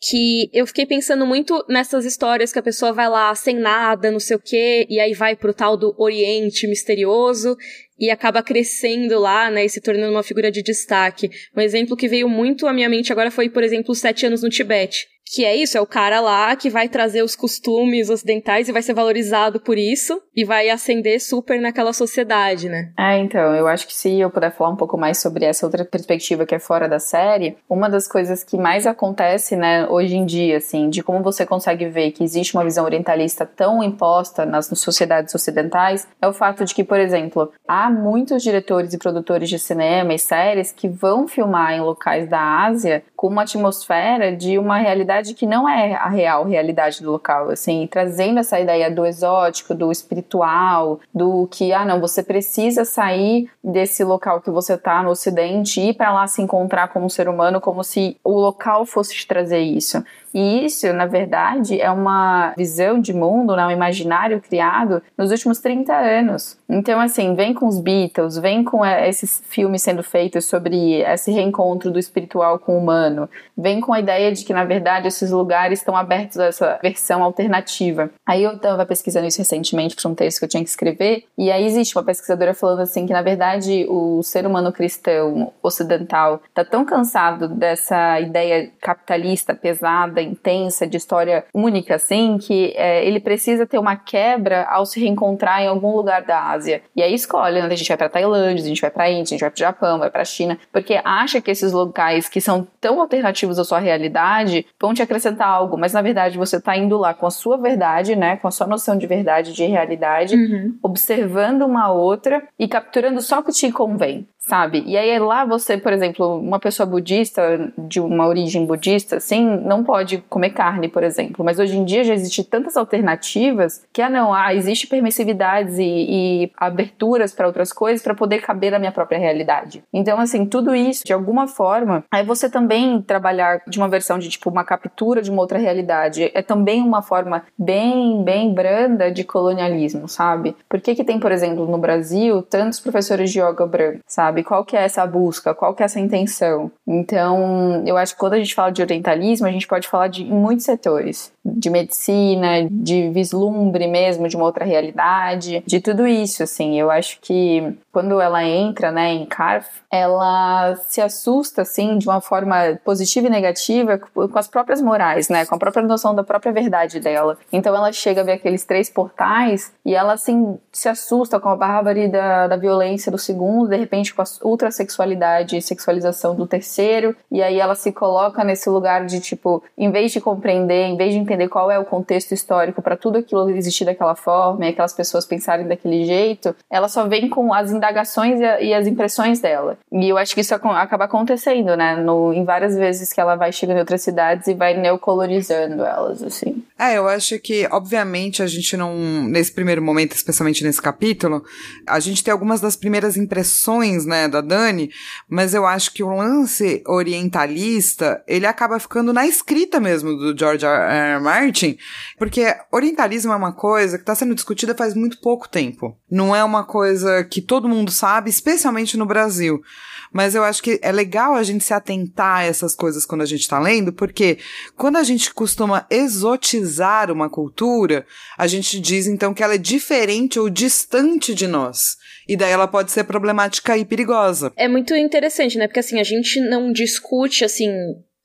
Que eu fiquei pensando muito nessas histórias que a pessoa vai lá sem nada, não sei o quê, e aí vai pro tal do Oriente misterioso e acaba crescendo lá, né, e se tornando uma figura de destaque. Um exemplo que veio muito à minha mente agora foi, por exemplo, sete anos no Tibete. Que é isso, é o cara lá que vai trazer os costumes ocidentais e vai ser valorizado por isso e vai ascender super naquela sociedade, né? É, então, eu acho que se eu puder falar um pouco mais sobre essa outra perspectiva que é fora da série, uma das coisas que mais acontece, né, hoje em dia, assim, de como você consegue ver que existe uma visão orientalista tão imposta nas sociedades ocidentais, é o fato de que, por exemplo, há muitos diretores e produtores de cinema e séries que vão filmar em locais da Ásia com uma atmosfera de uma realidade que não é a real realidade do local, assim, trazendo essa ideia do exótico, do espiritual, do que, ah, não, você precisa sair desse local que você tá no ocidente e ir para lá se encontrar como ser humano, como se o local fosse te trazer isso. E isso, na verdade, é uma visão de mundo, né, um imaginário criado nos últimos 30 anos. Então, assim, vem com os Beatles, vem com é, esses filmes sendo feitos sobre esse reencontro do espiritual com o humano, vem com a ideia de que, na verdade, esses lugares estão abertos a essa versão alternativa. Aí eu estava pesquisando isso recentemente para um texto que eu tinha que escrever, e aí existe uma pesquisadora falando assim que, na verdade, o ser humano cristão ocidental está tão cansado dessa ideia capitalista pesada intensa, de história única, assim, que é, ele precisa ter uma quebra ao se reencontrar em algum lugar da Ásia. E aí escolhe, né? A gente vai pra Tailândia, a gente vai pra Índia, a gente vai pro Japão, vai pra China, porque acha que esses locais que são tão alternativos à sua realidade vão te acrescentar algo, mas na verdade você tá indo lá com a sua verdade, né? Com a sua noção de verdade, de realidade, uhum. observando uma outra e capturando só o que te convém sabe? E aí lá você, por exemplo, uma pessoa budista, de uma origem budista, assim, não pode comer carne, por exemplo. Mas hoje em dia já existe tantas alternativas que, ah, não, ah, existe permissividades e, e aberturas para outras coisas para poder caber na minha própria realidade. Então, assim, tudo isso, de alguma forma, aí você também trabalhar de uma versão de, tipo, uma captura de uma outra realidade é também uma forma bem, bem branda de colonialismo, sabe? Por que que tem, por exemplo, no Brasil, tantos professores de yoga branco, sabe? Qual que é essa busca? Qual que é essa intenção? Então, eu acho que quando a gente fala de orientalismo, a gente pode falar de muitos setores, de medicina, de vislumbre mesmo de uma outra realidade, de tudo isso, assim. Eu acho que quando ela entra, né, em Carf, ela se assusta, assim, de uma forma positiva e negativa com as próprias morais, né, com a própria noção da própria verdade dela. Então ela chega a ver aqueles três portais e ela, assim, se assusta com a bárbara da, da violência do segundo, de repente com a ultrasexualidade e sexualização do terceiro, e aí ela se coloca nesse lugar de, tipo, em vez de compreender, em vez de entender qual é o contexto histórico para tudo aquilo existir daquela forma e aquelas pessoas pensarem daquele jeito, ela só vem com as indagações e as impressões dela. E eu acho que isso acaba acontecendo, né? No, em várias vezes que ela vai chegando em outras cidades e vai neocolonizando elas, assim. É, eu acho que, obviamente, a gente não, nesse primeiro momento, especialmente nesse capítulo, a gente tem algumas das primeiras impressões, né, da Dani, mas eu acho que o lance orientalista, ele acaba ficando na escrita mesmo do George R. R. Martin, porque orientalismo é uma coisa que está sendo discutida faz muito pouco tempo. Não é uma coisa que todo mundo sabe, especialmente no Brasil. Mas eu acho que é legal a gente se atentar a essas coisas quando a gente está lendo, porque quando a gente costuma exotizar uma cultura, a gente diz então que ela é diferente ou distante de nós. E daí ela pode ser problemática e perigosa. É muito interessante, né? Porque assim, a gente não discute assim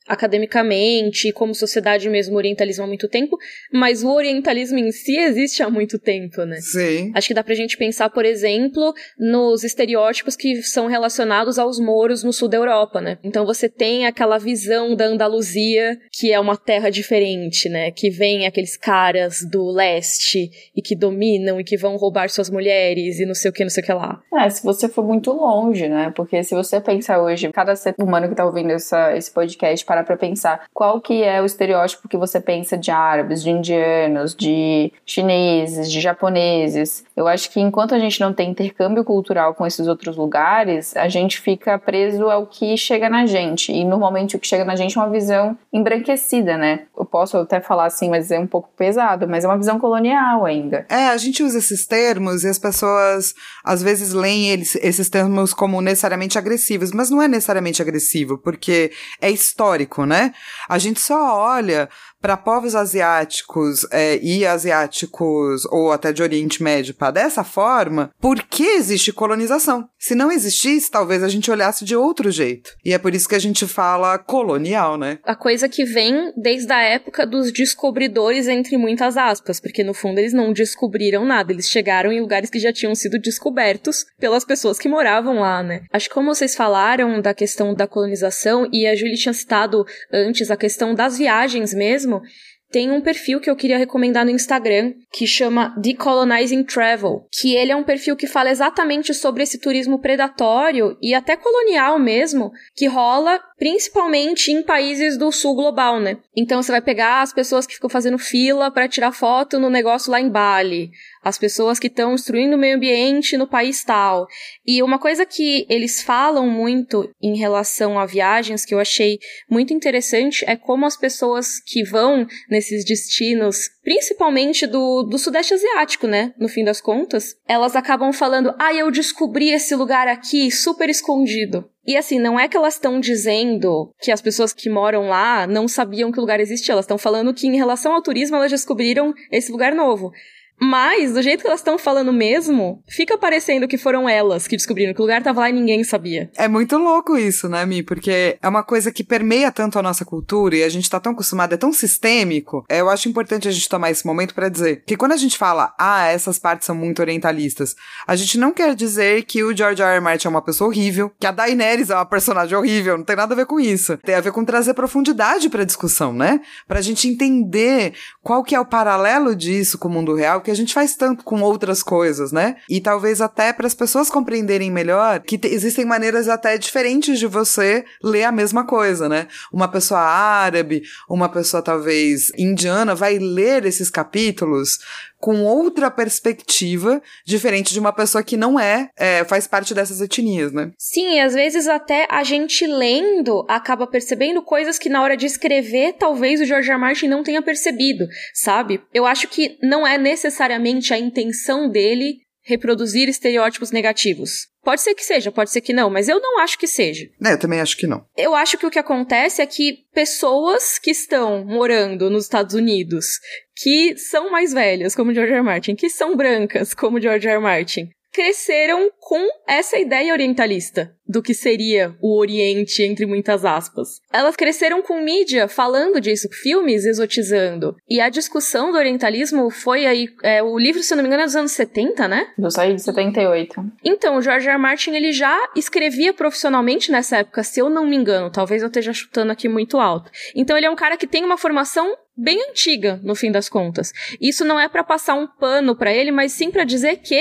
academicamente, como sociedade mesmo, o orientalismo há muito tempo, mas o orientalismo em si existe há muito tempo, né? Sim. Acho que dá pra gente pensar, por exemplo, nos estereótipos que são relacionados aos moros no sul da Europa, né? Então você tem aquela visão da Andaluzia, que é uma terra diferente, né? Que vem aqueles caras do leste e que dominam e que vão roubar suas mulheres e não sei o que, não sei o que lá. É, se você for muito longe, né? Porque se você pensar hoje, cada ser humano que tá ouvindo essa, esse podcast parar para pensar qual que é o estereótipo que você pensa de árabes, de indianos, de chineses, de japoneses. Eu acho que enquanto a gente não tem intercâmbio cultural com esses outros lugares, a gente fica preso ao que chega na gente. E normalmente o que chega na gente é uma visão embranquecida, né? Eu posso até falar assim, mas é um pouco pesado, mas é uma visão colonial ainda. É, a gente usa esses termos e as pessoas às vezes leem eles, esses termos como necessariamente agressivos, mas não é necessariamente agressivo, porque é histórico, né? A gente só olha para povos asiáticos é, e asiáticos ou até de Oriente Médio para dessa forma, porque existe colonização. Se não existisse, talvez a gente olhasse de outro jeito. E é por isso que a gente fala colonial, né? A coisa que vem desde a época dos descobridores, entre muitas aspas, porque no fundo eles não descobriram nada, eles chegaram em lugares que já tinham sido descobertos pelas pessoas que moravam lá, né? Acho que como vocês falaram da questão da colonização, e a Julie tinha citado antes a questão das viagens mesmo, tem um perfil que eu queria recomendar no Instagram que chama Decolonizing Travel, que ele é um perfil que fala exatamente sobre esse turismo predatório e até colonial mesmo, que rola principalmente em países do sul global, né? Então você vai pegar as pessoas que ficam fazendo fila para tirar foto no negócio lá em Bali, as pessoas que estão destruindo o meio ambiente no país tal. E uma coisa que eles falam muito em relação a viagens que eu achei muito interessante é como as pessoas que vão nesses destinos, principalmente do, do Sudeste Asiático, né? No fim das contas, elas acabam falando: ah, eu descobri esse lugar aqui super escondido. E assim, não é que elas estão dizendo que as pessoas que moram lá não sabiam que o lugar existia, elas estão falando que em relação ao turismo elas descobriram esse lugar novo. Mas, do jeito que elas estão falando mesmo, fica parecendo que foram elas que descobriram que o lugar tava lá e ninguém sabia. É muito louco isso, né, Mi? Porque é uma coisa que permeia tanto a nossa cultura e a gente tá tão acostumado, é tão sistêmico. É, eu acho importante a gente tomar esse momento para dizer que quando a gente fala, ah, essas partes são muito orientalistas, a gente não quer dizer que o George R. R. Martin é uma pessoa horrível, que a Daenerys é uma personagem horrível, não tem nada a ver com isso. Tem a ver com trazer profundidade pra discussão, né? Pra gente entender qual que é o paralelo disso com o mundo real que a gente faz tanto com outras coisas, né? E talvez até para as pessoas compreenderem melhor que existem maneiras até diferentes de você ler a mesma coisa, né? Uma pessoa árabe, uma pessoa talvez indiana vai ler esses capítulos com outra perspectiva, diferente de uma pessoa que não é, é, faz parte dessas etnias, né? Sim, às vezes até a gente lendo acaba percebendo coisas que na hora de escrever talvez o George R. Martin não tenha percebido, sabe? Eu acho que não é necessariamente a intenção dele reproduzir estereótipos negativos. Pode ser que seja, pode ser que não, mas eu não acho que seja. É, eu também acho que não. Eu acho que o que acontece é que pessoas que estão morando nos Estados Unidos, que são mais velhas, como George R. Martin, que são brancas, como George. R. Martin, cresceram com essa ideia orientalista do que seria o Oriente, entre muitas aspas. Elas cresceram com mídia falando disso, filmes exotizando. E a discussão do orientalismo foi aí. É, o livro, se eu não me engano, é dos anos 70, né? Eu saí de 78. Então, o George R. R. Martin ele já escrevia profissionalmente nessa época, se eu não me engano. Talvez eu esteja chutando aqui muito alto. Então, ele é um cara que tem uma formação bem antiga, no fim das contas. Isso não é para passar um pano para ele, mas sim para dizer que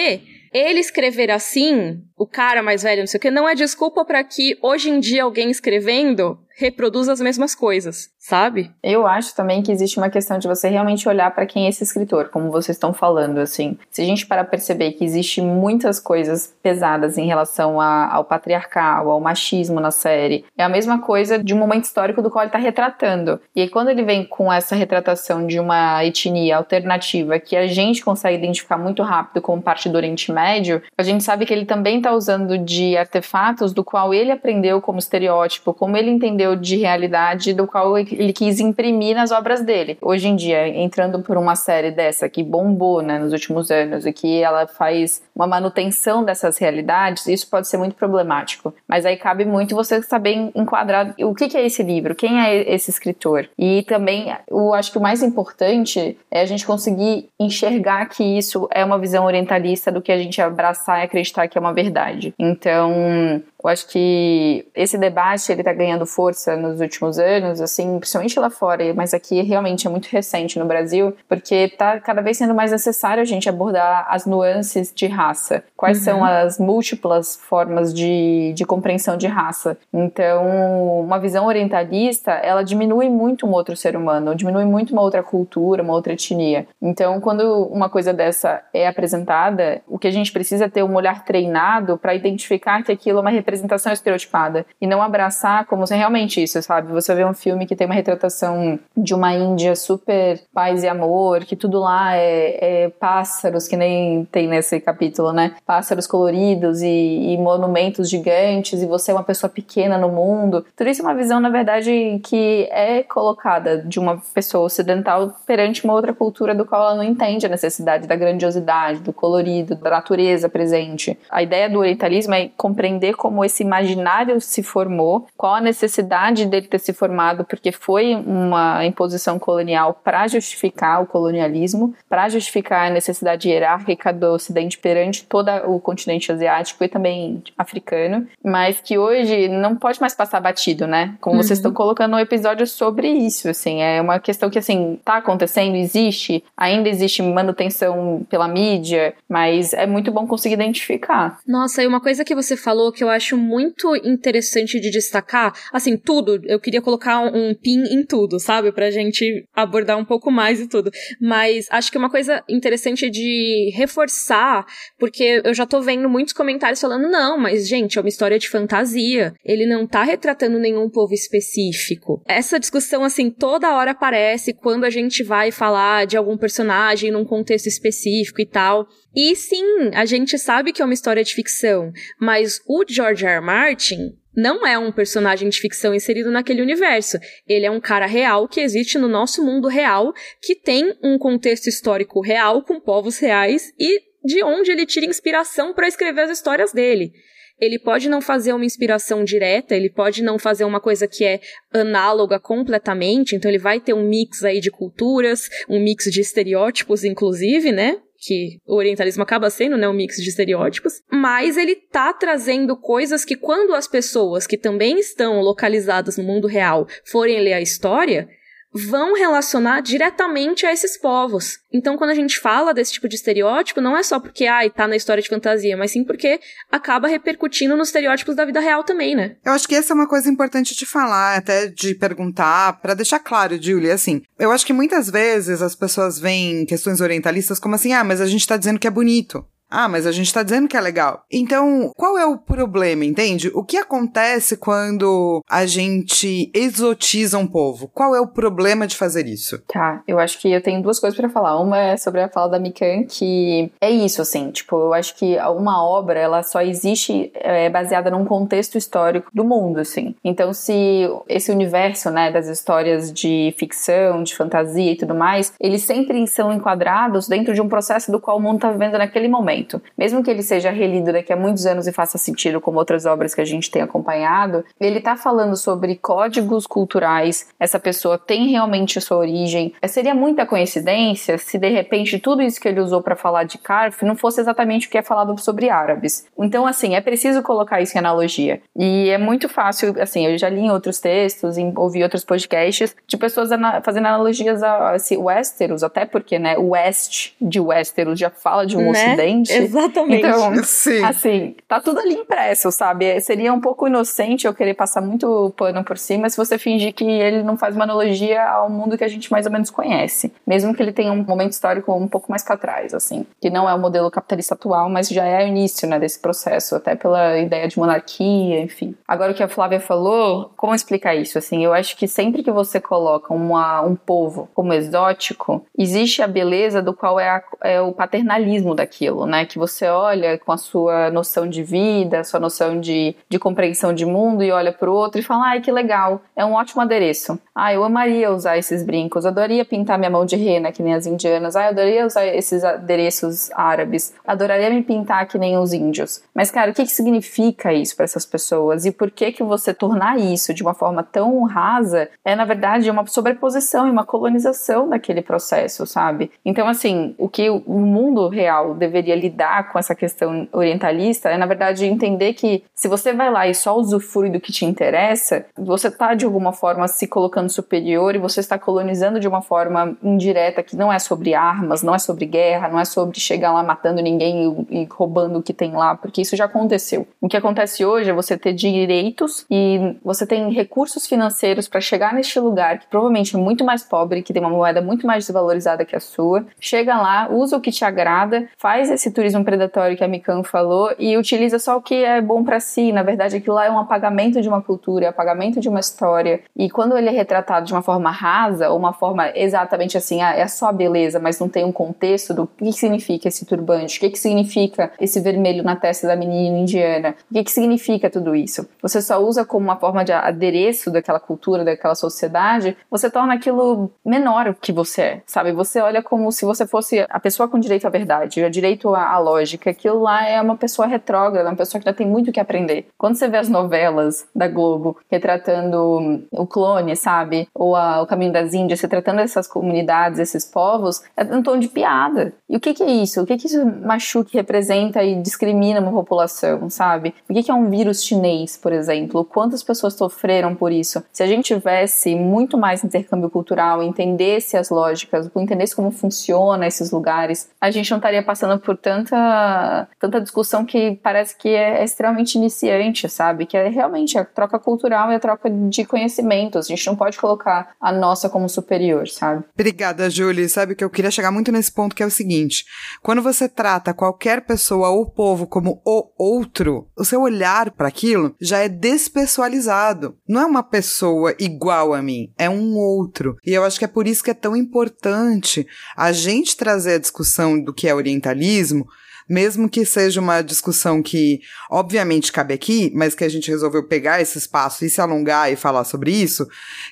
ele escrever assim, o cara mais velho, não sei o que, não é desculpa para que hoje em dia alguém escrevendo reproduz as mesmas coisas, sabe? Eu acho também que existe uma questão de você realmente olhar para quem é esse escritor, como vocês estão falando, assim. Se a gente parar perceber que existe muitas coisas pesadas em relação a, ao patriarcal, ao machismo na série, é a mesma coisa de um momento histórico do qual ele está retratando. E aí, quando ele vem com essa retratação de uma etnia alternativa que a gente consegue identificar muito rápido como parte do Oriente Médio, a gente sabe que ele também está usando de artefatos do qual ele aprendeu como estereótipo, como ele entendeu de realidade do qual ele quis imprimir nas obras dele. Hoje em dia, entrando por uma série dessa que bombou né, nos últimos anos e que ela faz uma manutenção dessas realidades, isso pode ser muito problemático. Mas aí cabe muito você saber enquadrar o que, é esse livro, quem é esse escritor. E também, eu acho que o mais importante é a gente conseguir enxergar que isso é uma visão orientalista do que a gente abraçar e acreditar que é uma verdade. Então, Eu acho que esse debate ele tá ganhando força nos últimos anos, assim, principalmente lá fora, mas aqui realmente é muito recente no Brasil, porque tá cada vez sendo mais necessário a gente abordar as nuances de raça. Quais uhum. são as múltiplas formas de, de compreensão de raça? Então, uma visão orientalista, ela diminui muito um outro ser humano, diminui muito uma outra cultura, uma outra etnia. Então, quando uma coisa dessa é apresentada, o que a gente precisa é ter um olhar treinado para identificar que aquilo é uma representação estereotipada e não abraçar como se realmente isso, sabe? Você vê um filme que tem uma retratação de uma Índia super paz e amor, que tudo lá é, é pássaros, que nem tem nesse capítulo, né? Pássaros coloridos e, e monumentos gigantes, e você é uma pessoa pequena no mundo. Tudo isso é uma visão, na verdade, que é colocada de uma pessoa ocidental perante uma outra cultura do qual ela não entende a necessidade da grandiosidade, do colorido, da natureza presente. A ideia do orientalismo é compreender como esse imaginário se formou, qual a necessidade dele ter se formado, porque foi uma imposição colonial para justificar o colonialismo, para justificar a necessidade hierárquica do Ocidente perante todo o continente asiático e também africano, mas que hoje não pode mais passar batido, né? Como uhum. vocês estão colocando um episódio sobre isso, assim, é uma questão que assim tá acontecendo, existe, ainda existe manutenção pela mídia, mas é muito bom conseguir identificar. Nossa, e uma coisa que você falou que eu acho muito interessante de destacar, assim, tudo, eu queria colocar um pin em tudo, sabe? Pra gente abordar um pouco mais e tudo. Mas acho que uma coisa interessante de reforçar, porque eu já tô vendo muitos comentários falando, não, mas gente, é uma história de fantasia. Ele não tá retratando nenhum povo específico. Essa discussão, assim, toda hora aparece quando a gente vai falar de algum personagem num contexto específico e tal. E sim, a gente sabe que é uma história de ficção, mas o George R. R. Martin não é um personagem de ficção inserido naquele universo. Ele é um cara real que existe no nosso mundo real, que tem um contexto histórico real, com povos reais e de onde ele tira inspiração para escrever as histórias dele. Ele pode não fazer uma inspiração direta, ele pode não fazer uma coisa que é análoga completamente, então ele vai ter um mix aí de culturas, um mix de estereótipos, inclusive, né? Que o orientalismo acaba sendo, né, um mix de estereótipos, mas ele tá trazendo coisas que quando as pessoas que também estão localizadas no mundo real forem ler a história, vão relacionar diretamente a esses povos. Então, quando a gente fala desse tipo de estereótipo, não é só porque, ai, tá na história de fantasia, mas sim porque acaba repercutindo nos estereótipos da vida real também, né? Eu acho que essa é uma coisa importante de falar, até de perguntar, para deixar claro, Julie, assim, eu acho que muitas vezes as pessoas veem questões orientalistas como assim, ah, mas a gente tá dizendo que é bonito. Ah, mas a gente tá dizendo que é legal. Então, qual é o problema, entende? O que acontece quando a gente exotiza um povo? Qual é o problema de fazer isso? Tá, eu acho que eu tenho duas coisas para falar. Uma é sobre a fala da Mikan, que é isso, assim, tipo, eu acho que uma obra, ela só existe é, baseada num contexto histórico do mundo, assim. Então, se esse universo, né, das histórias de ficção, de fantasia e tudo mais, eles sempre são enquadrados dentro de um processo do qual o mundo tá vivendo naquele momento Mesmo que ele seja relido daqui a muitos anos e faça sentido como outras obras que a gente tem acompanhado, ele está falando sobre códigos culturais, essa pessoa tem realmente a sua origem. É, seria muita coincidência se de repente tudo isso que ele usou para falar de Carf não fosse exatamente o que é falado sobre árabes. Então, assim, é preciso colocar isso em analogia. E é muito fácil, assim, eu já li em outros textos, em, ouvi outros podcasts de pessoas ana fazendo analogias a, a esse Westeros, até porque, né, o West de Westeros já fala de um né? ocidente gente. Exatamente. Então, Sim. assim, tá tudo ali impresso, sabe? Seria um pouco inocente eu querer passar muito pano por cima se você fingir que ele não faz uma analogia ao mundo que a gente mais ou menos conhece. Mesmo que ele tenha um momento histórico um pouco mais para trás, assim. Que não é o modelo capitalista atual, mas já é o início, né, desse processo, até pela ideia de monarquia, enfim. Agora o que a Flávia falou, como explicar isso? Assim, eu acho que sempre que você coloca uma, um povo como exótico, existe a beleza do qual é, a, é o paternalismo daquilo, né? Né? Que você olha com a sua noção de vida, sua noção de, de compreensão de mundo e olha para o outro e fala, ai, que legal, é um ótimo adereço. Ah, eu amaria usar esses brincos, adoraria pintar minha mão de rena que nem as indianas, ah, eu adoraria usar esses adereços árabes, adoraria me pintar que nem os índios. Mas, cara, o que, que significa isso para essas pessoas? E por que que você tornar isso de uma forma tão rasa é, na verdade, uma sobreposição e uma colonização daquele processo, sabe? Então, assim, o que o mundo real deveria lidar com essa questão orientalista é, na verdade, entender que se você vai lá e só usufrui do que te interessa, você está de alguma forma se colocando superior e você está colonizando de uma forma indireta que não é sobre armas, não é sobre guerra, não é sobre chegar lá matando ninguém e, e roubando o que tem lá, porque isso já aconteceu. O que acontece hoje é você ter direitos e você tem recursos financeiros para chegar neste lugar que provavelmente é muito mais pobre, que tem uma moeda muito mais desvalorizada que a sua. Chega lá, usa o que te agrada, faz esse turismo predatório que a Mikan falou e utiliza só o que é bom para si. Na verdade, aquilo lá é um apagamento de uma cultura, é um apagamento de uma história. E quando ele é retratado de uma forma rasa, ou uma forma exatamente assim, ah, é só a beleza, mas não tem um contexto do que significa esse turbante, o que, que significa esse vermelho na testa da menina indiana, o que, que significa tudo isso. Você só usa como uma forma de adereço daquela cultura, daquela sociedade, você torna aquilo menor que você é, sabe? Você olha como se você fosse a pessoa com direito à verdade, o direito à, à lógica. Aquilo lá é uma pessoa retrógrada, uma pessoa que ainda tem muito que aprender. Quando você vê as novelas da Globo retratando o clone, sabe? Ou a, o Caminho das Índias, retratando essas comunidades, esses povos, é um tom de piada. E o que, que é isso? O que, que isso machuca, representa e discrimina uma população, sabe? O que, que é um vírus chinês, por exemplo? Quantas pessoas sofreram por isso? Se a gente tivesse muito mais intercâmbio cultural, entendesse as lógicas, entendesse como funciona esses lugares, a gente não estaria passando por tanta, tanta discussão que parece que é extremamente iniciante, sabe? Que é realmente a troca cultural e a troca de conhecimentos. A gente não pode colocar a nossa como superior, sabe? Obrigada, Julie. Sabe que eu queria chegar muito nesse ponto que é o seguinte: quando você trata qualquer pessoa ou povo como o outro, o seu olhar para aquilo já é despessoalizado. Não é uma pessoa igual a mim, é um outro. E eu acho que é por isso que é tão importante a gente trazer a discussão do que é orientalismo mesmo que seja uma discussão que, obviamente, cabe aqui, mas que a gente resolveu pegar esse espaço e se alongar e falar sobre isso,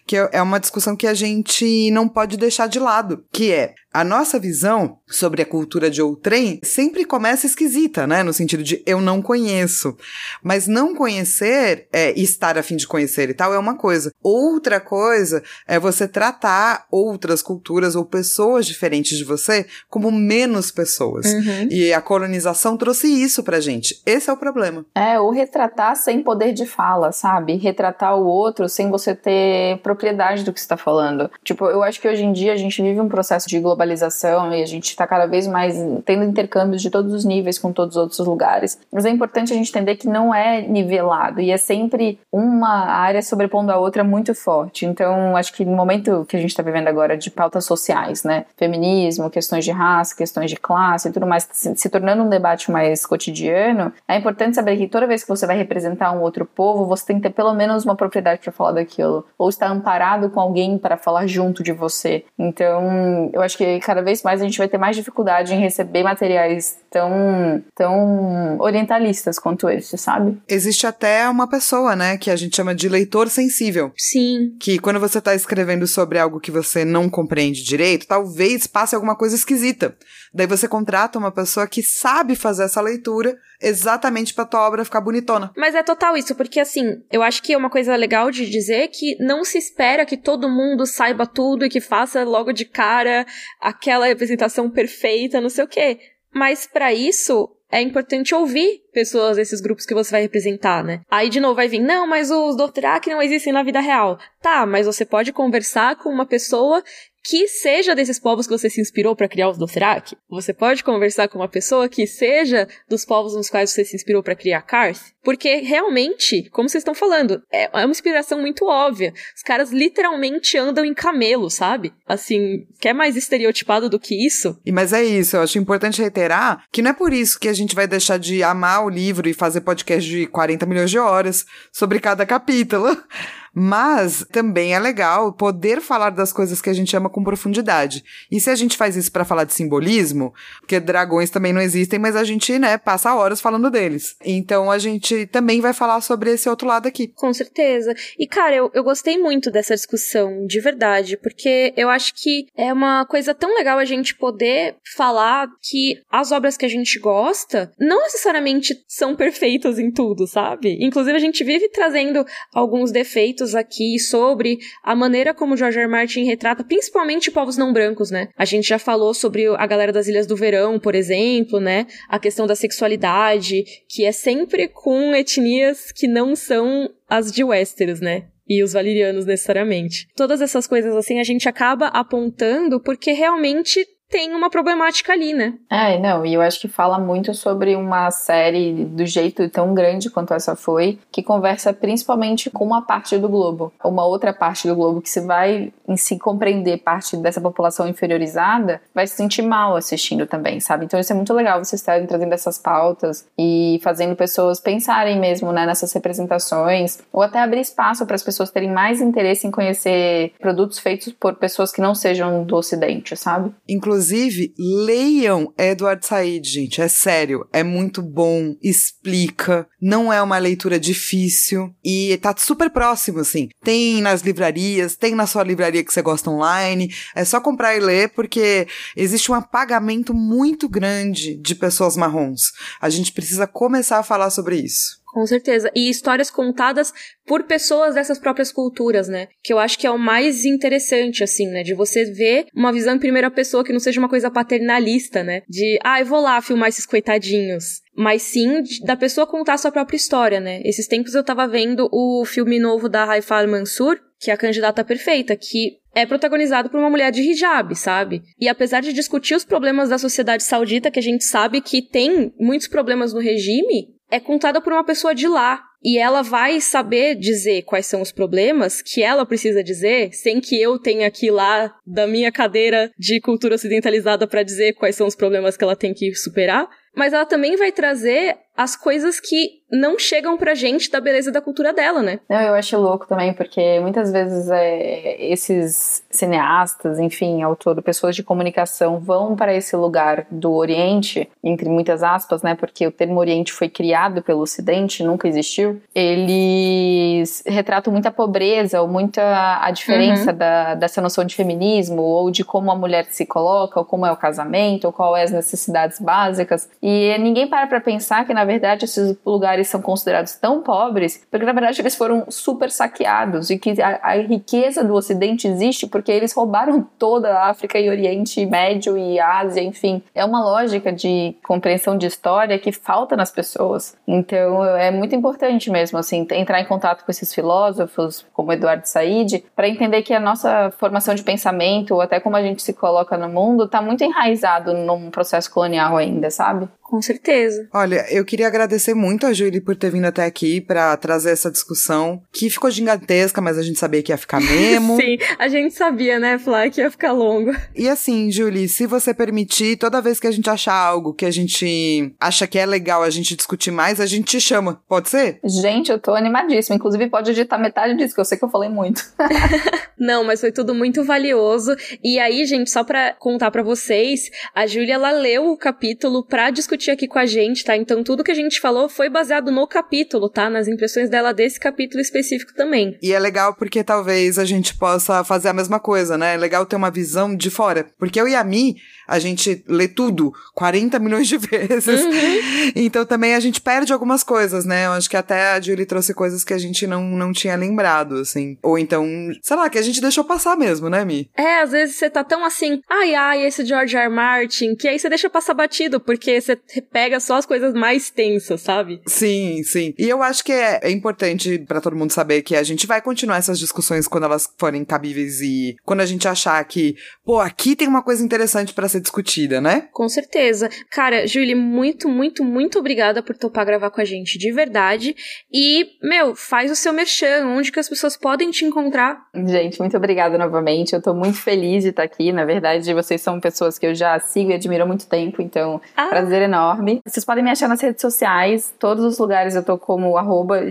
que é uma discussão que a gente não pode deixar de lado, que é a nossa visão sobre a cultura de outrem sempre começa esquisita, né? No sentido de eu não conheço. Mas não conhecer é, estar a fim de conhecer e tal é uma coisa. Outra coisa é você tratar outras culturas ou pessoas diferentes de você como menos pessoas. Uhum. E a colonização trouxe isso pra gente. Esse é o problema. É, ou retratar sem poder de fala, sabe? Retratar o outro sem você ter propriedade do que você tá falando. Tipo, eu acho que hoje em dia a gente vive um processo de globalização globalização e a gente está cada vez mais tendo intercâmbios de todos os níveis com todos os outros lugares. Mas é importante a gente entender que não é nivelado e é sempre uma área sobrepondo a outra muito forte. Então, acho que no momento que a gente está vivendo agora de pautas sociais, né, feminismo, questões de raça, questões de classe e tudo mais, se, tornando um debate mais cotidiano, é importante saber que toda vez que você vai representar um outro povo, você tem que ter pelo menos uma propriedade para falar daquilo, ou estar amparado com alguém para falar junto de você. Então, eu acho que cada vez mais a gente vai ter mais dificuldade em receber materiais tão, tão orientalistas quanto esse, sabe? Existe até uma pessoa, né, que a gente chama de leitor sensível. Sim. Que quando você tá escrevendo sobre algo que você não compreende direito, talvez passe alguma coisa esquisita. Daí você contrata uma pessoa que sabe fazer essa leitura exatamente pra tua obra ficar bonitona. Mas é total isso, porque assim, eu acho que é uma coisa legal de dizer que não se espera que todo mundo saiba tudo e que faça logo de cara aquela representação perfeita, não sei o quê. Mas para isso, é importante ouvir pessoas desses grupos que você vai representar, né? Aí de novo vai vir, não, mas os Dothraki não existem na vida real. Tá, mas você pode conversar com uma pessoa que seja desses povos que você se inspirou para criar os Dothraki. Você pode conversar com uma pessoa que seja dos povos nos quais você se inspirou para criar Karth, porque realmente, como vocês estão falando, é, é uma inspiração muito óbvia. Os caras literalmente andam em camelo, sabe? Assim, quer mais estereotipado do que isso? E mas é isso, eu acho importante reiterar que não é por isso que a gente vai deixar de amar o livro e fazer podcast de 40 milhões de horas sobre cada capítulo. Mas também é legal poder falar das coisas que a gente ama com profundidade. E se a gente faz isso para falar de simbolismo, porque dragões também não existem, mas a gente, né, passa horas falando deles. Então a gente também vai falar sobre esse outro lado aqui. Com certeza. E cara, eu, eu gostei muito dessa discussão, de verdade, porque eu acho que é uma coisa tão legal a gente poder falar que as obras que a gente gosta não necessariamente são perfeitas em tudo, sabe? Inclusive a gente vive trazendo alguns defeitos aqui sobre a maneira como George. R. Martin retrata principalmente povos não brancos, né? A gente já falou sobre a galera das Ilhas do Verão, por exemplo, né? A questão da sexualidade, que é sempre com etnias que não são as de Westeros, né? e os valerianos necessariamente. Todas essas coisas assim a gente acaba apontando porque realmente tem uma problemática ali, né? É, não, e eu acho que fala muito sobre uma série do jeito tão grande quanto essa foi, que conversa principalmente com uma parte do globo. Uma outra parte do globo que se vai em si compreender parte dessa população inferiorizada, vai se sentir mal assistindo também, sabe? Então isso é muito legal vocês estarem trazendo essas pautas e fazendo pessoas pensarem mesmo né, nessas representações, ou até abrir espaço para as pessoas terem mais interesse em conhecer produtos feitos por pessoas que não sejam do ocidente, sabe? Inclusive Inclusive, leiam Edward Said, gente. É sério. É muito bom. Explica. Não é uma leitura difícil. E tá super próximo, assim. Tem nas livrarias, tem na sua livraria que você gosta online. É só comprar e ler, porque existe um apagamento muito grande de pessoas marrons. A gente precisa começar a falar sobre isso. Com certeza. E histórias contadas por pessoas dessas próprias culturas, né? Que eu acho que é o mais interessante, assim, né? De você ver uma visão em primeira pessoa que não seja uma coisa paternalista, né? De, ah, eu vou lá filmar esses coitadinhos. Mas sim da pessoa contar a sua própria história, né? Esses tempos eu tava vendo o filme novo da Haifar Mansur, que é a candidata perfeita, que é protagonizado por uma mulher de hijab, sabe? E apesar de discutir os problemas da sociedade saudita, que a gente sabe que tem muitos problemas no regime, é contada por uma pessoa de lá. E ela vai saber dizer quais são os problemas que ela precisa dizer, sem que eu tenha que ir lá da minha cadeira de cultura ocidentalizada para dizer quais são os problemas que ela tem que superar. Mas ela também vai trazer as coisas que não chegam pra gente da beleza da cultura dela, né? Não, eu acho louco também, porque muitas vezes é, esses cineastas, enfim, autor, pessoas de comunicação vão para esse lugar do Oriente, entre muitas aspas, né? Porque o termo Oriente foi criado pelo Ocidente, nunca existiu. Eles retratam muita pobreza ou muita a diferença uhum. da, dessa noção de feminismo ou de como a mulher se coloca, ou como é o casamento, ou qual é as necessidades básicas. E ninguém para pra pensar que, na verdade, esses lugares são considerados tão pobres porque, na verdade, eles foram super saqueados e que a, a riqueza do Ocidente existe porque eles roubaram toda a África e Oriente Médio e Ásia, enfim. É uma lógica de compreensão de história que falta nas pessoas. Então, é muito importante mesmo, assim, entrar em contato com esses filósofos, como Eduardo Said, para entender que a nossa formação de pensamento, ou até como a gente se coloca no mundo, está muito enraizado num processo colonial ainda, sabe? Com certeza. Olha, eu queria agradecer muito a Julie por ter vindo até aqui para trazer essa discussão, que ficou gigantesca, mas a gente sabia que ia ficar mesmo. Sim, a gente sabia, né, Flá, que ia ficar longo. E assim, Julie, se você permitir, toda vez que a gente achar algo que a gente acha que é legal a gente discutir mais, a gente te chama. Pode ser? Gente, eu tô animadíssima. Inclusive, pode editar metade disso, que eu sei que eu falei muito. Não, mas foi tudo muito valioso. E aí, gente, só pra contar para vocês, a Júlia, ela leu o capítulo pra discutir discutir aqui com a gente, tá? Então tudo que a gente falou foi baseado no capítulo, tá? Nas impressões dela desse capítulo específico também. E é legal porque talvez a gente possa fazer a mesma coisa, né? É legal ter uma visão de fora. Porque eu e a Mi, a gente lê tudo 40 milhões de vezes. Uhum. Então também a gente perde algumas coisas, né? Eu acho que até a Julie trouxe coisas que a gente não, não tinha lembrado, assim. Ou então, sei lá, que a gente deixou passar mesmo, né, Mi? É, às vezes você tá tão assim, ai, ai, esse George R. R. Martin, que aí você deixa passar batido, porque você pega só as coisas mais tensas, sabe? Sim, sim. E eu acho que é, é importante para todo mundo saber que a gente vai continuar essas discussões quando elas forem cabíveis e quando a gente achar que, pô, aqui tem uma coisa interessante para ser discutida, né? Com certeza. Cara, Julie, muito, muito, muito obrigada por topar gravar com a gente, de verdade. E, meu, faz o seu merchan, onde que as pessoas podem te encontrar. Gente, muito obrigada novamente. Eu tô muito feliz de estar aqui. Na verdade, vocês são pessoas que eu já sigo e admiro há muito tempo, então, ah. prazer enorme. Vocês podem me achar nas redes sociais, todos os lugares eu tô como arroba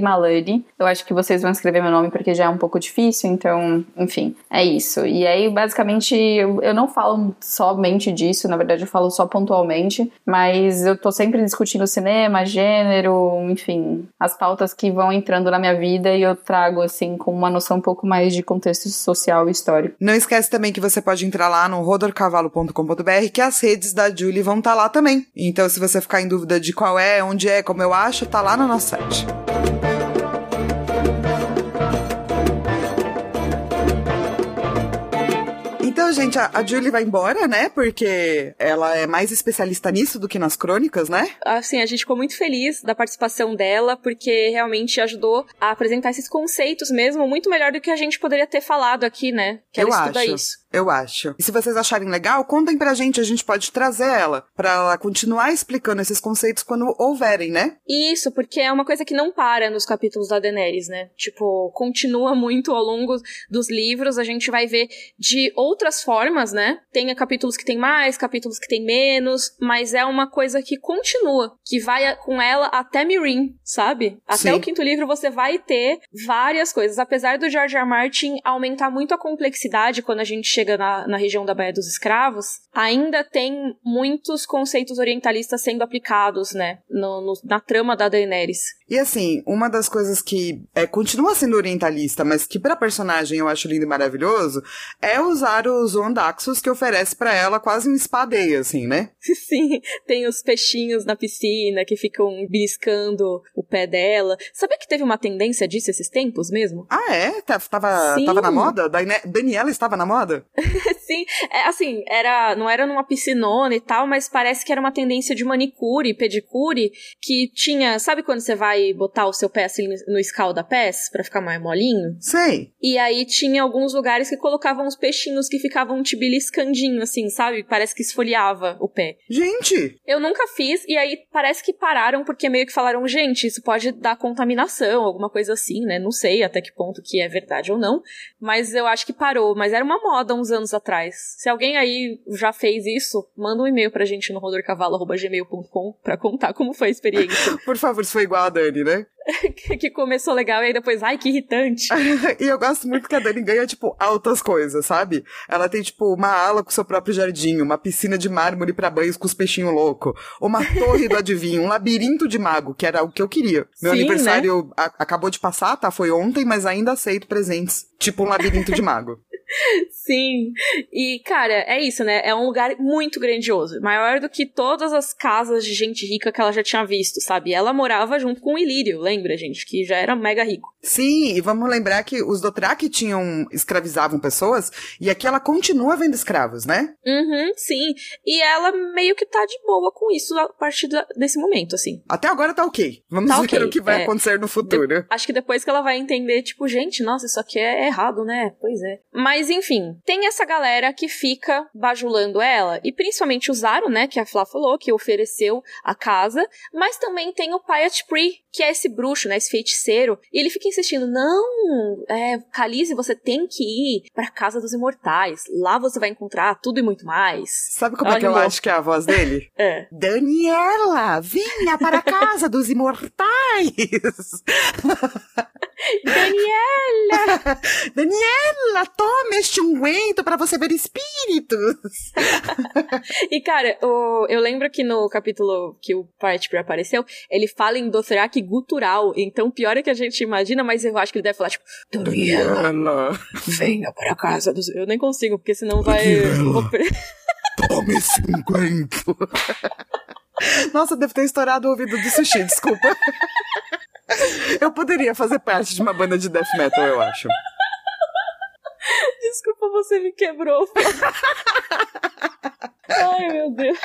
Malani. Eu acho que vocês vão escrever meu nome porque já é um pouco difícil, então, enfim, é isso. E aí, basicamente, eu, eu não falo somente disso, na verdade eu falo só pontualmente, mas eu tô sempre discutindo cinema, gênero, enfim, as pautas que vão entrando na minha vida e eu trago, assim, com uma noção um pouco mais de contexto social e histórico. Não esquece também que você pode entrar lá no rodorcavalo.com.br que as redes da Julie vão estar tá lá também. Então, se você ficar em dúvida de qual é, onde é, como eu acho, tá lá no nosso site. Então, gente, a, a Julie vai embora, né? Porque ela é mais especialista nisso do que nas crônicas, né? Assim, a gente ficou muito feliz da participação dela, porque realmente ajudou a apresentar esses conceitos mesmo, muito melhor do que a gente poderia ter falado aqui, né? Que ela Eu estuda acho. isso. Eu acho. E se vocês acharem legal, contem pra gente, a gente pode trazer ela, pra ela continuar explicando esses conceitos quando houverem, né? Isso, porque é uma coisa que não para nos capítulos da Daenerys, né? Tipo, continua muito ao longo dos livros, a gente vai ver de outras formas, né? Tem capítulos que tem mais, capítulos que tem menos, mas é uma coisa que continua, que vai com ela até Mirin, sabe? Até Sim. o quinto livro você vai ter várias coisas, apesar do George R. R. Martin aumentar muito a complexidade quando a gente chega na, na região da Baía dos Escravos, ainda tem muitos conceitos orientalistas sendo aplicados, né? no- no- na trama da Daenerys. E assim, uma das coisas que é, continua sendo orientalista, mas que pra personagem eu acho lindo e maravilhoso, é usar os Ondaxos que oferece pra ela quase um espadeio, assim, né? Sim, tem os peixinhos na piscina que ficam beliscando o pé dela. Sabia que teve uma tendência disso esses tempos mesmo? Ah, é? Tava, Sim. tava na moda? Daniela estava na moda? Sim, é, assim, era, não era numa piscinona e tal, mas parece que era uma tendência de manicure, pedicure, que tinha, sabe quando você vai botar o seu pé assim no escalda-pés pra ficar mais molinho? Sei. E aí tinha alguns lugares que colocavam os peixinhos que ficavam te beliscandinho, assim, sabe? Parece que esfoliava o pé. Gente, Eu nunca fiz, e aí parece que pararam porque meio que falaram, gente, isso pode dar contaminação, alguma coisa assim, né? Não sei até que ponto que é verdade ou não, mas eu acho que parou. Mas era uma moda uns anos atrás. Se alguém aí já fez isso, manda um e-mail pra gente no rodorcavalo.gmail.com pra contar como foi a experiência. por favor, se foi igual a Dani, né? que começou legal e aí depois, ai, que irritante. e eu gosto muito que a Dani ganha, tipo, altas coisas, sabe? Ela tem, tipo, uma ala com seu próprio jardim, uma piscina de mármore pra banhos com os peixinhos loucos, uma torre do adivinho, um labirinto de mago, que era o que eu queria. Meu Sim, né? aniversário a- acabou de passar, tá? Foi ontem, mas ainda aceito presentes. Tipo um labirinto de mago. Sim. E, cara, é isso, né? É um lugar muito grandioso. Maior do que todas as casas de gente rica que ela já tinha visto, sabe? Ela morava junto com o Ilírio, lembra, gente? Que já era mega rico. Sim, e vamos lembrar que os Dothraki tinham, escravizavam pessoas, e aqui ela continua vendo escravos, né? Uhum, sim. E ela meio que tá de boa com isso a partir da- desse momento, assim. Até agora tá ok. Vamos Tá ver ok, o que vai é. acontecer no futuro. Acho que depois que ela vai entender, tipo, gente, nossa, isso aqui é errado, né? Pois é. Mas enfim, tem essa galera que fica bajulando ela, e principalmente o Zaro, né, que a Flá falou, que ofereceu a casa, mas também tem o Piat Pri, que é esse bruxo, né, esse feiticeiro, e ele fica insistindo, não, é, Khaleesi, você tem que ir pra Casa dos Imortais, lá você vai encontrar tudo e muito mais. Sabe como é que eu acho que é a voz dele? É. Daniela, venha para a casa dos imortais! Daniela! Daniela, tome este unguento para você ver espíritos! E, cara, o- eu lembro que no capítulo que o Partner apareceu, ele fala em Dothraki gutural. Então, pior é que a gente imagina, mas eu acho que ele deve falar, tipo, Daniela, venha para casa dos... Eu nem consigo, porque senão vai... Tome esse unguento! Nossa, deve ter estourado o ouvido do sushi, desculpa. Eu poderia fazer parte de uma banda de death metal, eu acho. Desculpa, você me quebrou. Ai, meu Deus.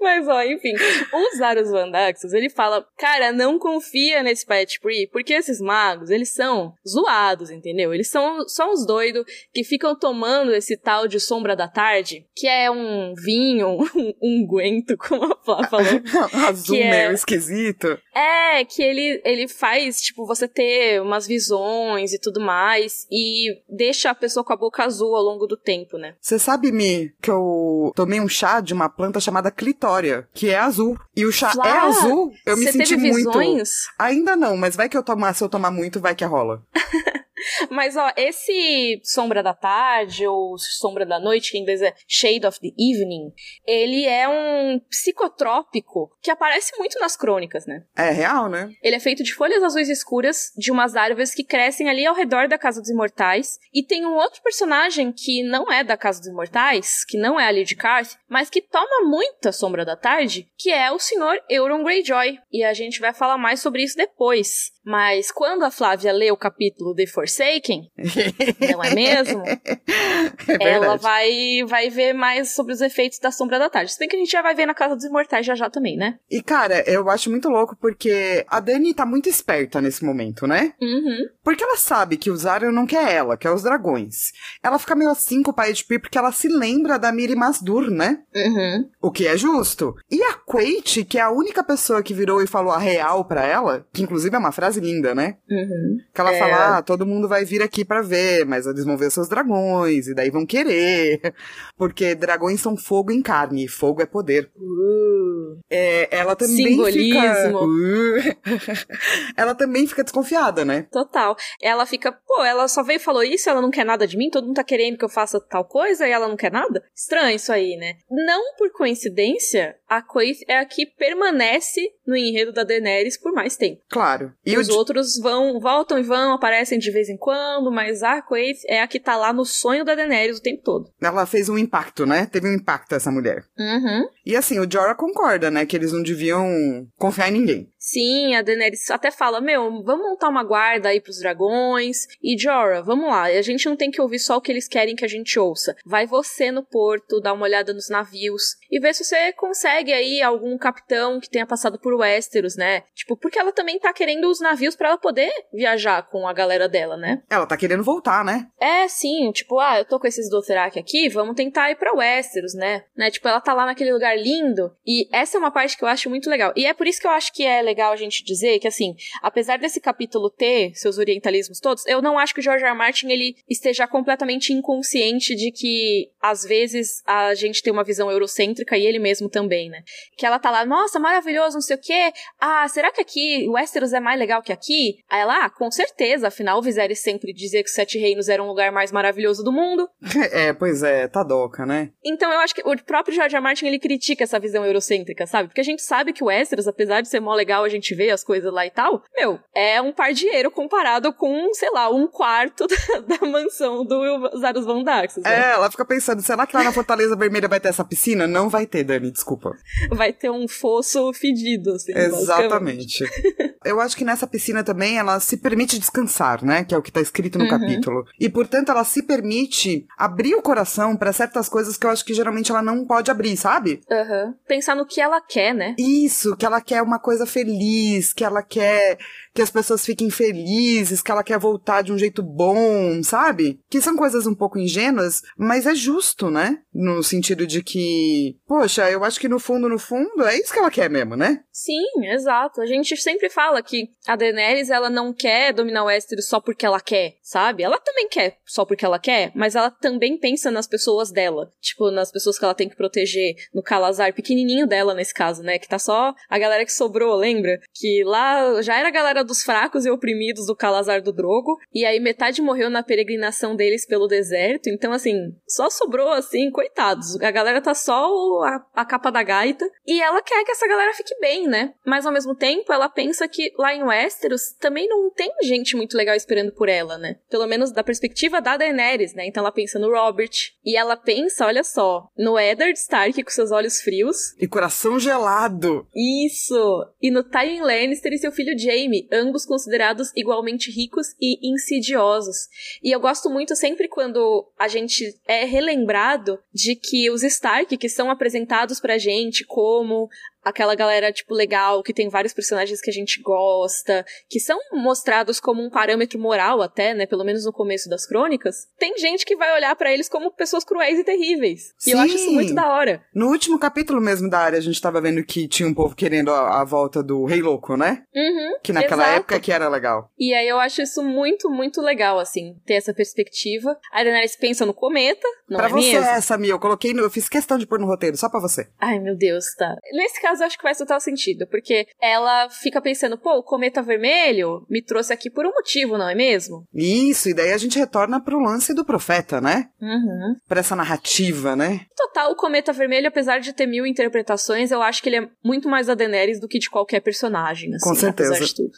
Mas, ó, enfim, o Zaros Vandaxos, ele fala, cara, não confia nesse Pet porque esses magos, eles são zoados, entendeu? Eles são só uns doidos que ficam tomando esse tal de sombra da tarde, que é um vinho, um unguento, como a Flá falou. Azul Que é- meio esquisito. É, que ele, ele faz, tipo, você ter umas visões e tudo mais, e deixa a pessoa com a boca azul ao longo do tempo, né? Você sabe, Mi, que eu tomei um chá de uma planta chamada clitória, que é azul. E o chá Flá, é azul. Eu me senti muito. visões? Ainda não, mas vai que eu tomar, se eu tomar muito, vai que rola. Mas, ó, esse Sombra da Tarde, ou Sombra da Noite, que em inglês é Shade of the Evening, ele é um psicotrópico que aparece muito nas crônicas, né? É real, né? Ele é feito de folhas azuis escuras de umas árvores que crescem ali ao redor da Casa dos Imortais. E tem um outro personagem que não é da Casa dos Imortais, que não é a Lady Carth, mas que toma muita Sombra da Tarde, que é o Sr. Euron Greyjoy. E a gente vai falar mais sobre isso depois. Mas quando a Flávia lê o capítulo The Forsaken, não é mesmo? É ela vai, vai ver mais sobre os efeitos da Sombra da Tarde. Se bem que a gente já vai ver na Casa dos Imortais já já também, né? E, cara, eu acho muito louco porque a Dani tá muito esperta nesse momento, né? Uhum. Porque ela sabe que o Zara não quer ela, quer os dragões. Ela fica meio assim com o pai de Pi porque ela se lembra da Miri Masdur, né? Uhum. O que é justo. E a Quate, que é a única pessoa que virou e falou a real pra ela, que inclusive é uma frase linda, né? Uhum. Que ela É. fala, ah, todo mundo vai vir aqui pra ver, mas eles vão ver seus dragões, e daí vão querer. Porque dragões são fogo em carne, e fogo é poder. Uh. É, ela também Simbolismo. fica... Uh. ela também fica desconfiada, né? Total. Ela fica, pô, ela só veio e falou isso, ela não quer nada de mim, todo mundo tá querendo que eu faça tal coisa e ela não quer nada? Estranho isso aí, né? Não por coincidência, a Quaith é a que permanece no enredo da Daenerys por mais tempo. Claro. E o os outros vão, voltam e vão, aparecem de vez em quando, mas a Quaith é a que tá lá no sonho da Daenerys o tempo todo. ela fez um impacto, né? Teve um impacto essa mulher. Uhum. E assim, o Jorah concorda, né? Que eles não deviam confiar em ninguém. Sim, a Daenerys até fala, meu, vamos montar uma guarda aí pros dragões. E Jorah, vamos lá, a gente não tem que ouvir só o que eles querem que a gente ouça. Vai você no porto, dá uma olhada nos navios e vê se você consegue aí algum capitão que tenha passado por Westeros, né? Tipo, porque ela também tá querendo os navios pra ela poder viajar com a galera dela, né? Ela tá querendo voltar, né? É, sim, tipo, ah, eu tô com esses Dothraki aqui, vamos tentar ir pra Westeros, né? né? Tipo, ela tá lá naquele lugar lindo, e essa é uma parte que eu acho muito legal. E é por isso que eu acho que é legal a gente dizer que, assim, apesar desse capítulo ter seus orientalismos todos, eu não acho que o George R. R. Martin, ele esteja completamente inconsciente de que, às vezes, a gente tem uma visão eurocêntrica, e ele mesmo também, né? Que ela tá lá, nossa, maravilhoso, não sei o quê, ah, será que aqui Westeros é mais legal que aqui? Aí ela, ah, com certeza, afinal o Viserys sempre dizia que os Sete Reinos era um lugar mais maravilhoso do mundo. é, pois é, Tadoca, né? Então eu acho que o próprio George R. Martin, ele critica essa visão eurocêntrica, sabe? Porque a gente sabe que o Westeros, apesar de ser mó legal a gente ver as coisas lá e tal, meu, é um pardieiro comparado com, sei lá, um quarto da, da mansão do Zaros Von Darkseid. né? É, ela fica pensando, será que lá na Fortaleza Vermelha vai ter essa piscina? Não vai ter, Dani, desculpa. Vai ter um fosso fedido, assim. Exatamente. Eu acho que nessa piscina também ela se permite descansar, né? Que é o que tá escrito no Uhum. capítulo. E portanto ela se permite abrir o coração pra certas coisas que eu acho que geralmente ela não pode abrir, sabe? Aham. Pensar no que ela quer, né? Isso, que ela quer uma coisa feliz, que ela quer que as pessoas fiquem felizes, que ela quer voltar de um jeito bom, sabe? Que são coisas um pouco ingênuas, mas é justo, né? No sentido de que, poxa, eu acho que no fundo, no fundo, é isso que ela quer mesmo, né? Sim, exato. A gente sempre fala que a Daenerys, ela não quer dominar o Westeros só porque ela quer, sabe? Ela também quer só porque ela quer, mas ela também pensa nas pessoas dela. Tipo, nas pessoas que ela tem que proteger. No Calazar, pequenininho dela nesse caso, né? Que tá só a galera que sobrou, lembra? Que lá já era a galera dos fracos e oprimidos do Calazar do Drogo. E aí metade morreu na peregrinação deles pelo deserto. Então, assim, só sobrou, assim, coitados. A galera tá só a, a capa da gaita. E ela quer que essa galera fique bem, né? Mas ao mesmo tempo, ela pensa que lá em Westeros também não tem gente muito legal esperando por ela, né? Pelo menos da perspectiva da Daenerys, né? Então ela pensa no Robert. E ela pensa, olha só, no Eddard Stark com seus olhos frios. E coração gelado. Isso! E no Tywin Lannister e seu filho Jaime, ambos considerados igualmente ricos e insidiosos. E eu gosto muito sempre quando a gente é relembrado de que os Stark, que são apresentados pra gente como aquela galera, tipo, legal, que tem vários personagens que a gente gosta, que são mostrados como um parâmetro moral até, né, pelo menos no começo das crônicas, tem gente que vai olhar pra eles como pessoas cruéis e terríveis. E eu acho isso Sim. muito da hora. No último capítulo mesmo da área, a gente tava vendo que tinha um povo querendo a, a volta do Rei Louco, né? Uhum. Que naquela Exato. época que era legal. E aí eu acho isso muito, muito legal, assim, ter essa perspectiva. A Daenerys pensa no cometa, não pra é você, mesmo? essa, Mia, eu coloquei, no, eu fiz questão de pôr no roteiro, só pra você. Ai, meu Deus, tá. Nesse caso, eu acho que faz total sentido, porque ela fica pensando, pô, o cometa vermelho me trouxe aqui por um motivo, não é mesmo? Isso, e daí a gente retorna pro lance do profeta, né? Uhum. Pra essa narrativa, né? Total, o cometa vermelho, apesar de ter mil interpretações, eu acho que ele é muito mais da Daenerys do que de qualquer personagem, assim, Com certeza.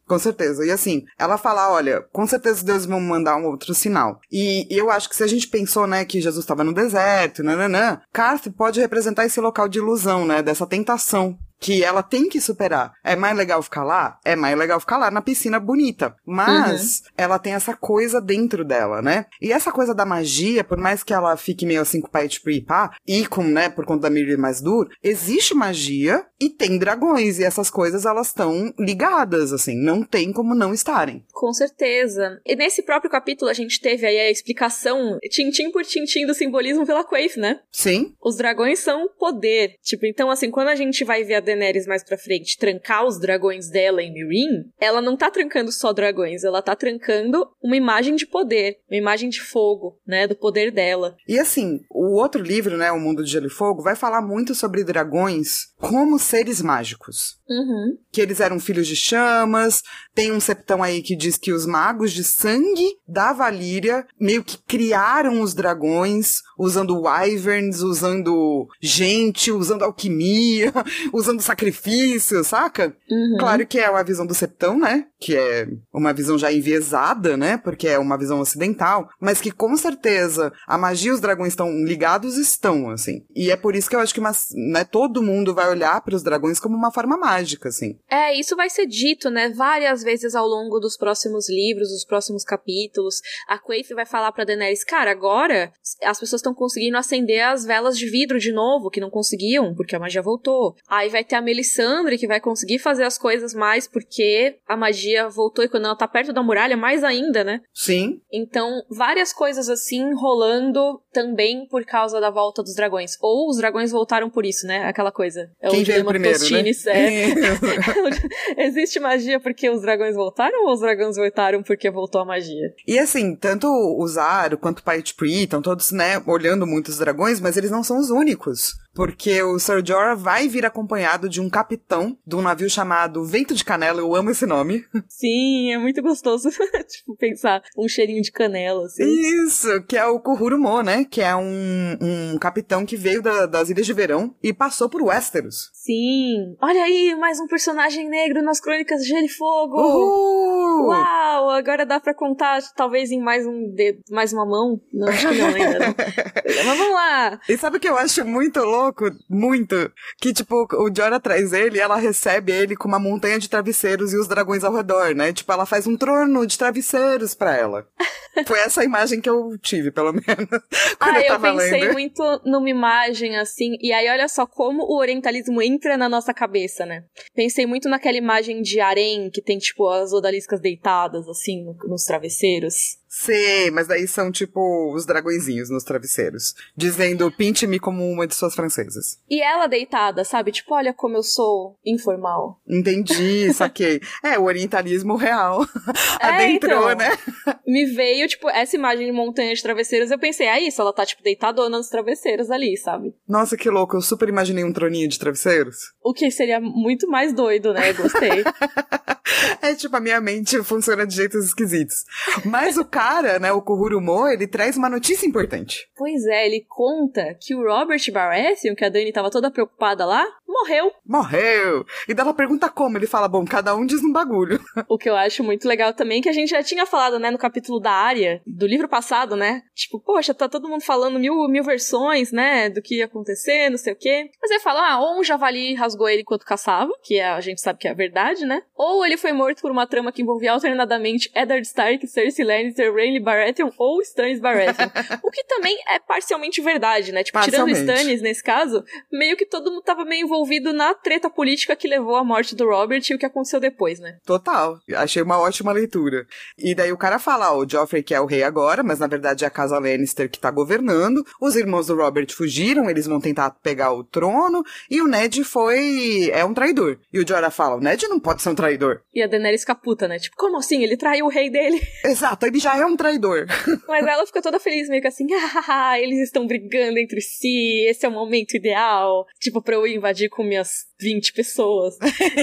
Com certeza. E assim, ela fala, olha, com certeza Deus vai mandar um outro sinal. E eu acho que se a gente pensou, né, que Jesus estava no deserto, nananã, Carth pode representar esse local de ilusão, né, dessa tentação que ela tem que superar. É mais legal ficar lá? É mais legal ficar lá na piscina bonita. Mas uhum. ela tem essa coisa dentro dela, né? E essa coisa da magia, por mais que ela fique meio assim com o pai de pá, e com, né, por conta da Miriam mais duro, existe magia e tem dragões. E essas coisas, elas estão ligadas, assim. Não tem como não estarem. Com certeza. E nesse próprio capítulo, a gente teve aí a explicação, tintim por tintim, do simbolismo pela Quaith, né? Sim. Os dragões são poder. Tipo, então, assim, quando a gente vai ver a Daenerys mais pra frente trancar os dragões dela em Meereen, ela não tá trancando só dragões, ela tá trancando uma imagem de poder, uma imagem de fogo, né, do poder dela. E assim, o outro livro, né, O Mundo de Gelo e Fogo, vai falar muito sobre dragões como seres mágicos. Uhum. Que eles eram filhos de chamas. Tem um septão aí que diz que os magos de sangue da Valíria meio que criaram os dragões usando wyverns, usando gente, usando alquimia, usando sacrifício, saca? Uhum. Claro que é uma visão do septão, né? Que é uma visão já enviesada, né? Porque é uma visão ocidental, mas que com certeza a magia e os dragões estão ligados, estão, assim. E é por isso que eu acho que mas, né, todo mundo vai olhar para os dragões como uma forma mágica, assim. É, isso vai ser dito, né, várias vezes ao longo dos próximos livros, dos próximos capítulos. A Quaith vai falar pra Daenerys, cara, agora as pessoas estão conseguindo acender as velas de vidro de novo, que não conseguiam, porque a magia voltou. Aí vai ter a Melisandre, que vai conseguir fazer as coisas mais porque a magia voltou e quando ela tá perto da muralha, mais ainda, né? Sim. Então, várias coisas assim rolando também por causa da volta dos dragões. Ou os dragões voltaram por isso, né? Aquela coisa. É Quem veio primeiro, né? É. Existe magia porque os dragões voltaram ou os dragões voltaram porque voltou a magia? E assim, tanto o Zaro quanto o Pai Pri estão todos, né, olhando muitos dragões, mas eles não são os únicos. Porque o Sir Jorah vai vir acompanhado de um capitão de um navio chamado Vento de Canela, eu amo esse nome. Sim, é muito gostoso, tipo, pensar um cheirinho de canela, assim. Isso, que é o Kuhurumo, né? Que é um, um capitão que veio da, das Ilhas de Verão e passou por Westeros. Sim. Olha aí, mais um personagem negro nas Crônicas de Gelo e Fogo. Uhul! Uau, agora dá pra contar, talvez em mais um dedo, mais uma mão. Não, acho que não ainda, não. Mas vamos lá. E sabe o que eu acho muito louco? Muito. Que, tipo, o Jorah traz ele e ela recebe ele com uma montanha de travesseiros e os dragões ao redor, né? Tipo, ela faz um trono de travesseiros pra ela. Foi essa imagem que eu tive, pelo menos. ah, eu, eu pensei lendo. muito numa imagem assim. E aí, olha só como o orientalismo entra na nossa cabeça, né? Pensei muito naquela imagem de harém que tem, tipo, as odaliscas deitadas, assim, no, nos travesseiros. Sei, mas daí são tipo os dragõezinhos nos travesseiros, dizendo pinte-me como uma de suas francesas. E ela deitada, sabe? Tipo, olha como eu sou informal. Entendi, saquei. é, o orientalismo real. É, Adentrou, então, né? Me veio, tipo, essa imagem de montanha de travesseiros, eu pensei, é isso, ela tá, tipo, deitadona nos travesseiros ali, sabe? Nossa, que louco, eu super imaginei um troninho de travesseiros. O que seria muito mais doido, né? Gostei. é tipo, a minha mente funciona de jeitos esquisitos. Mas o cara, né, o Kuhurumo, ele traz uma notícia importante. Pois é, ele conta que o Robert Baratheon, que a Dani tava toda preocupada lá, morreu. Morreu! E dela pergunta como, ele fala, bom, cada um diz um bagulho. O que eu acho muito legal também, que a gente já tinha falado, né, no capítulo da área, do livro passado, né? Tipo, poxa, tá todo mundo falando mil, mil versões, né, do que ia acontecer, não sei o quê. Mas ele fala, ah, ou um javali rasgou ele enquanto caçava, que é, a gente sabe que é a verdade, né? Ou ele foi morto por uma trama que envolvia alternadamente Eddard Stark, Cersei Lannister, Rhaenys Baratheon ou Stannis Baratheon. o que também é parcialmente verdade, né? Tipo, tirando Stannis nesse caso, meio que todo mundo tava meio envolvido na treta política que levou à morte do Robert e o que aconteceu depois, né? Total. Achei uma ótima leitura. E daí o cara fala, ó, o Joffrey que é o rei agora, mas na verdade é a casa Lannister que tá governando. Os irmãos do Robert fugiram, eles vão tentar pegar o trono e o Ned foi é um traidor. E o Jorah fala, o Ned não pode ser um traidor. E a Daenerys caputa, né? Tipo, como assim? Ele traiu o rei dele? Exato, ele já é um traidor. Mas ela fica toda feliz, meio que assim, ah, eles estão brigando entre si, esse é o momento ideal, tipo, pra eu invadir com minhas 20 pessoas.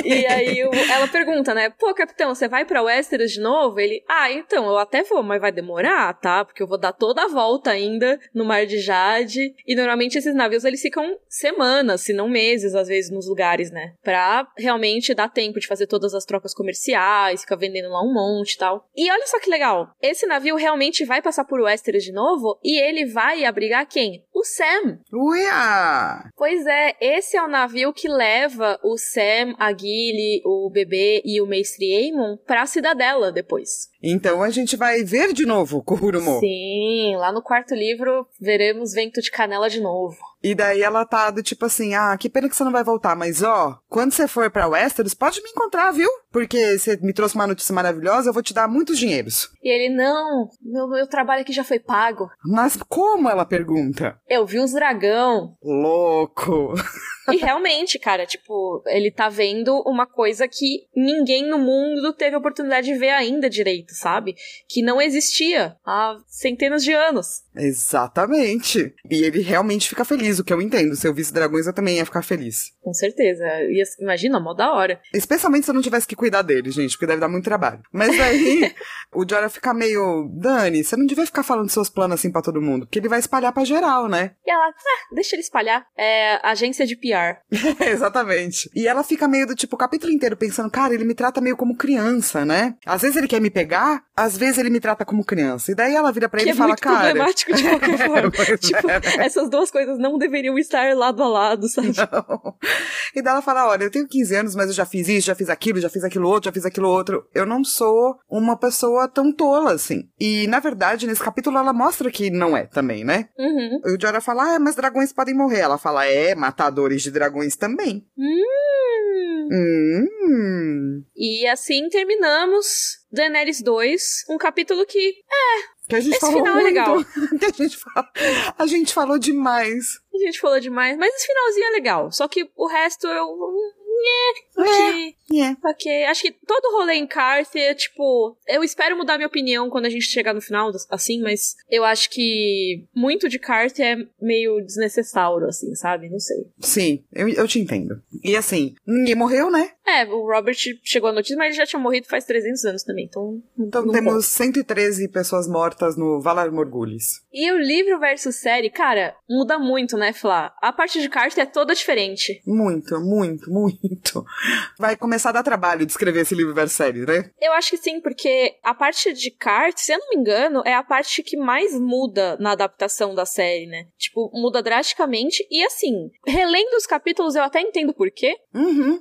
e aí ela pergunta, né, pô, capitão, você vai pra Westeros de novo? Ele, ah, então, eu até vou, mas vai demorar, tá? Porque eu vou dar toda a volta ainda no Mar de Jade. E normalmente esses navios, eles ficam semanas, se não meses, às vezes, nos lugares, né? Pra realmente dar tempo de fazer todas as trocas comerciais, ficar vendendo lá um monte e tal. E olha só que legal, esse navio realmente vai passar por Westeros de novo e ele vai abrigar quem? O Sam. Uia! Pois é, esse é o navio que leva o Sam, a Gilly, o bebê e o Mestre Aemon pra Cidadela depois. Então a gente vai ver de novo Kurumo. Sim, lá no quarto livro veremos Vento de Canela de novo. E daí ela tá do tipo assim, ah, que pena que você não vai voltar, mas ó, quando você for pra Westeros, pode me encontrar, viu? Porque você me trouxe uma notícia maravilhosa, eu vou te dar muitos dinheiros. E ele, não, meu, meu trabalho aqui já foi pago. Mas como? Ela pergunta. Eu vi os dragão. Louco. E realmente, cara, tipo, ele tá vendo uma coisa que ninguém no mundo teve a oportunidade de ver ainda direito, sabe? Que não existia há centenas de anos. Exatamente. E ele realmente fica feliz, o que eu entendo. Se eu visse dragões, eu também ia ficar feliz. Com certeza. Ia, imagina, mó da hora. Especialmente se eu não tivesse que cuidar dele, gente, porque deve dar muito trabalho. Mas aí, o Jorah fica meio. Dani, você não devia ficar falando seus planos assim pra todo mundo, porque ele vai espalhar pra geral, né? E ela, ah, deixa ele espalhar. É agência de PR. Exatamente. E ela fica meio do tipo, o capítulo inteiro pensando, cara, ele me trata meio como criança, né? Às vezes ele quer me pegar, às vezes ele me trata como criança. E daí ela vira pra que ele é e fala, muito cara. problemático de qualquer forma. Pois tipo, é. essas duas coisas não deveriam estar lado a lado, sabe? Não. E daí ela fala: olha, eu tenho 15 anos, mas eu já fiz isso, já fiz aquilo, já fiz aquilo outro, já fiz aquilo outro. Eu não sou uma pessoa tão tola assim. E, na verdade, nesse capítulo ela mostra que não é também, né? Uhum. E o Jorah fala: ah, mas dragões podem morrer. Ela fala: é, matadores de dragões também. Hum. Hum. E assim terminamos Daenerys 2, um capítulo que Que a gente Esse falou final é muito. legal. que a gente, fala, a gente falou demais. a gente falou demais, mas esse finalzinho é legal. Só que o resto eu. É, ok. É. Ok. Acho que todo rolê em Carther, tipo, eu espero mudar minha opinião quando a gente chegar no final, assim, mas eu acho que muito de Carther é meio desnecessário, assim, sabe? Não sei. Sim, eu, eu te entendo. E assim, ninguém morreu, né? É, o Robert chegou a notícia, mas ele já tinha morrido faz 300 anos também, então. Então temos 113 pessoas mortas no Valar Morgulhos. E o livro versus série, cara, muda muito, né, Flá? A parte de Carter é toda diferente. Muito, muito, muito. Vai começar a dar trabalho de escrever esse livro versus série, né? Eu acho que sim, porque a parte de Carter, se eu não me engano, é a parte que mais muda na adaptação da série, né? Tipo, muda drasticamente. E assim, relendo os capítulos, eu até entendo por quê, Uhum.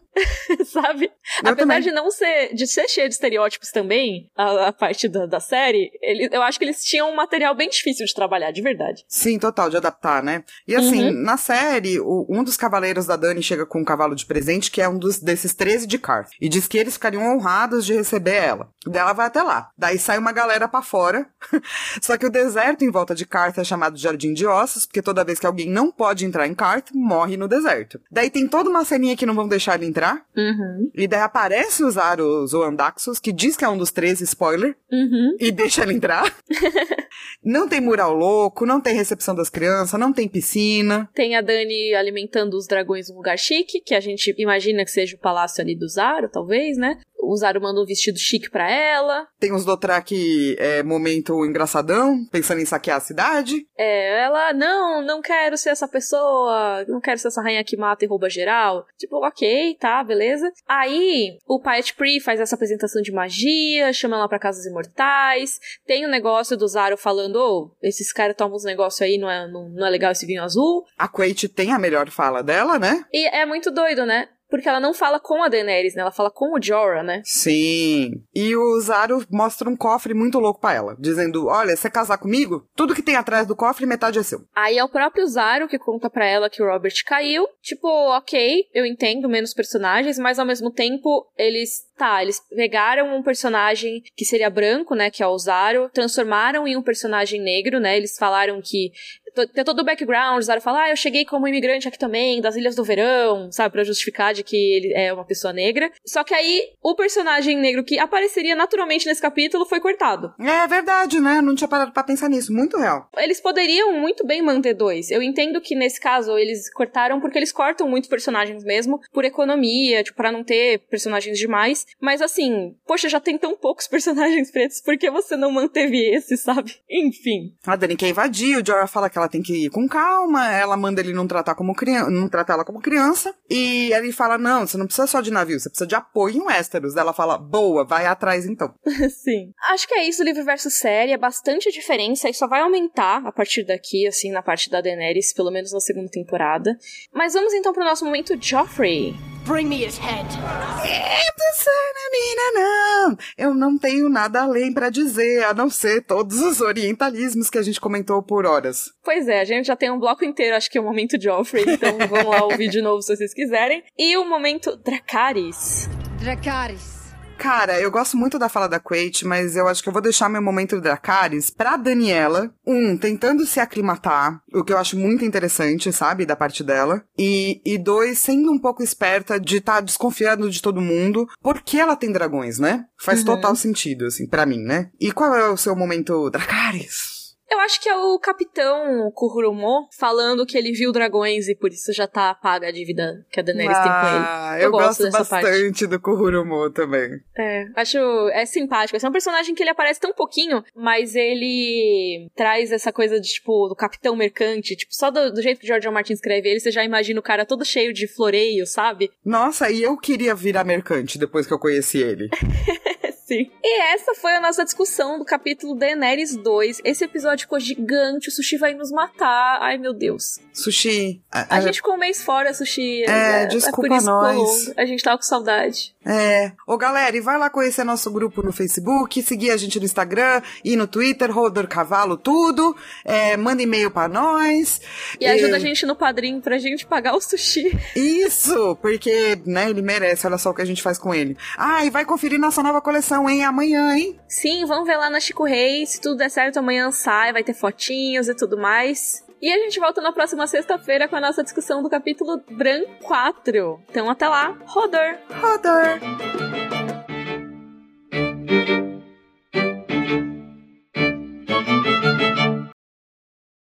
sabe? Eu Apesar também. de não ser, de ser cheio de estereótipos também, a, a parte da, da série, ele, eu acho que eles tinham um material bem difícil de trabalhar, de verdade. Sim, total, de adaptar, né? E assim, Uhum. na série, o- um dos cavaleiros da Dani chega com um cavalo de presente, que é um dos desses 13 de Carth. E diz que eles ficariam honrados de receber ela. Daí ela vai até lá. Daí sai uma galera pra fora. Só que o deserto em volta de Carth é chamado de Jardim de Ossos, porque toda vez que alguém não pode entrar em Carth, morre no deserto. Daí tem toda uma ceninha que não vão deixar ele entrar. Uhum. E daí aparece o Zaro Zoandaxos, que diz que é um dos 13, spoiler, Uhum. e deixa ele entrar. não tem mural louco, não tem recepção das crianças, não tem piscina. Tem a Dani alimentando os dragões num lugar chique, que a gente imagina que seja o palácio ali do Zaro, talvez, né? O Zaro manda um vestido chique pra ela. Tem os Dothraki é, momento engraçadão, pensando em saquear a cidade. É, ela, não, não quero ser essa pessoa, não quero ser essa rainha que mata e rouba geral. Tipo, ok, tá, beleza. Aí, o Paet Pri faz essa apresentação de magia, chama ela pra Casas Imortais. Tem o negócio do Zaro falando, ô, esses caras tomam uns negócios aí, não é, não, não é legal esse vinho azul. A Quate tem a melhor fala dela, né? E é muito doido, né? Porque ela não fala com a Daenerys, né? Ela fala com o Jorah, né? Sim. E o Zaro mostra um cofre muito louco pra ela, dizendo: Olha, você casar comigo, tudo que tem atrás do cofre, metade é seu. Aí é o próprio Zaro que conta pra ela que o Robert caiu. Tipo, ok, eu entendo menos personagens, mas ao mesmo tempo eles. Tá, eles pegaram um personagem que seria branco, né? Que é o Zaro, transformaram em um personagem negro, né? Eles falaram que. Tem todo o background, o Zaro fala, ah, eu cheguei como imigrante aqui também, das Ilhas do Verão, sabe? Pra justificar de que ele é uma pessoa negra. Só que aí, o personagem negro que apareceria naturalmente nesse capítulo foi cortado. É verdade, né? Não tinha parado pra pensar nisso. Muito real. Eles poderiam muito bem manter dois. Eu entendo que nesse caso eles cortaram porque eles cortam muitos personagens mesmo, por economia, tipo, pra não ter personagens demais. Mas assim, poxa, já tem tão poucos personagens pretos, por que você não manteve esse, sabe? Enfim. A Dani quer invadir, o Jorah fala que ela tem que ir com calma, ela manda ele não tratar como criança, não tratar ela como criança, e ele fala: "Não, você não precisa só de navio, você precisa de apoio em Westeros". Ela fala: "Boa, vai atrás então". Sim. Acho que é isso, livro versus série, é bastante diferença e só vai aumentar a partir daqui, assim, na parte da Daenerys, pelo menos na segunda temporada. Mas vamos então pro nosso momento Joffrey. Bring me his head. Não, eu não tenho nada além para dizer, a não ser todos os orientalismos que a gente comentou por horas. Pois é, a gente já tem um bloco inteiro, acho que é o momento Joffrey, então vamos lá ouvir de novo se vocês quiserem. E o momento Dracarys. Dracarys. Cara, eu gosto muito da fala da Quate, mas eu acho que eu vou deixar meu momento Dracarys pra Daniela. Um, tentando se aclimatar, o que eu acho muito interessante, sabe, da parte dela. E, e dois, sendo um pouco esperta de estar tá desconfiando de todo mundo, porque ela tem dragões, né? Faz Uhum. total sentido, assim, pra mim, né? E qual é o seu momento Dracarys? Eu acho que é o capitão Kurumo falando que ele viu dragões e por isso já tá paga a dívida que a Daenerys tem com ele. Ah, Eu eu, gosto gosto, dessa parte. bastante do Kurumo também. É, acho é simpático. Esse é um personagem que ele aparece tão pouquinho, mas ele traz essa coisa de tipo do capitão mercante, tipo só do, do jeito que George. R. Martin escreve ele, você já imagina o cara todo cheio de floreio, sabe? Nossa, e eu queria virar mercante depois que eu conheci ele. Sim. E essa foi a nossa discussão do capítulo Daenerys 2. Esse episódio ficou gigante, o Sushi vai nos matar. Ai, meu Deus. Sushi. A gente ficou um mês fora, Sushi. É, desculpa por isso que ficou nós. A gente tava com saudade. É. Ô, galera, e vai lá conhecer nosso grupo no Facebook, seguir a gente no Instagram e no Twitter, Rodor Cavalo, tudo. É, manda e-mail pra nós. E ajuda a gente no padrinho pra gente pagar o sushi. Isso, porque, né, ele merece, olha só o que a gente faz com ele. Ah, e vai conferir nossa nova coleção, hein, amanhã, hein? Sim, vamos ver lá na Chico Reis. Se tudo der certo, amanhã sai, vai ter fotinhos e tudo mais. E a gente volta na próxima sexta-feira com a nossa discussão do capítulo Bran 4. Então até lá, Rodor! Rodor.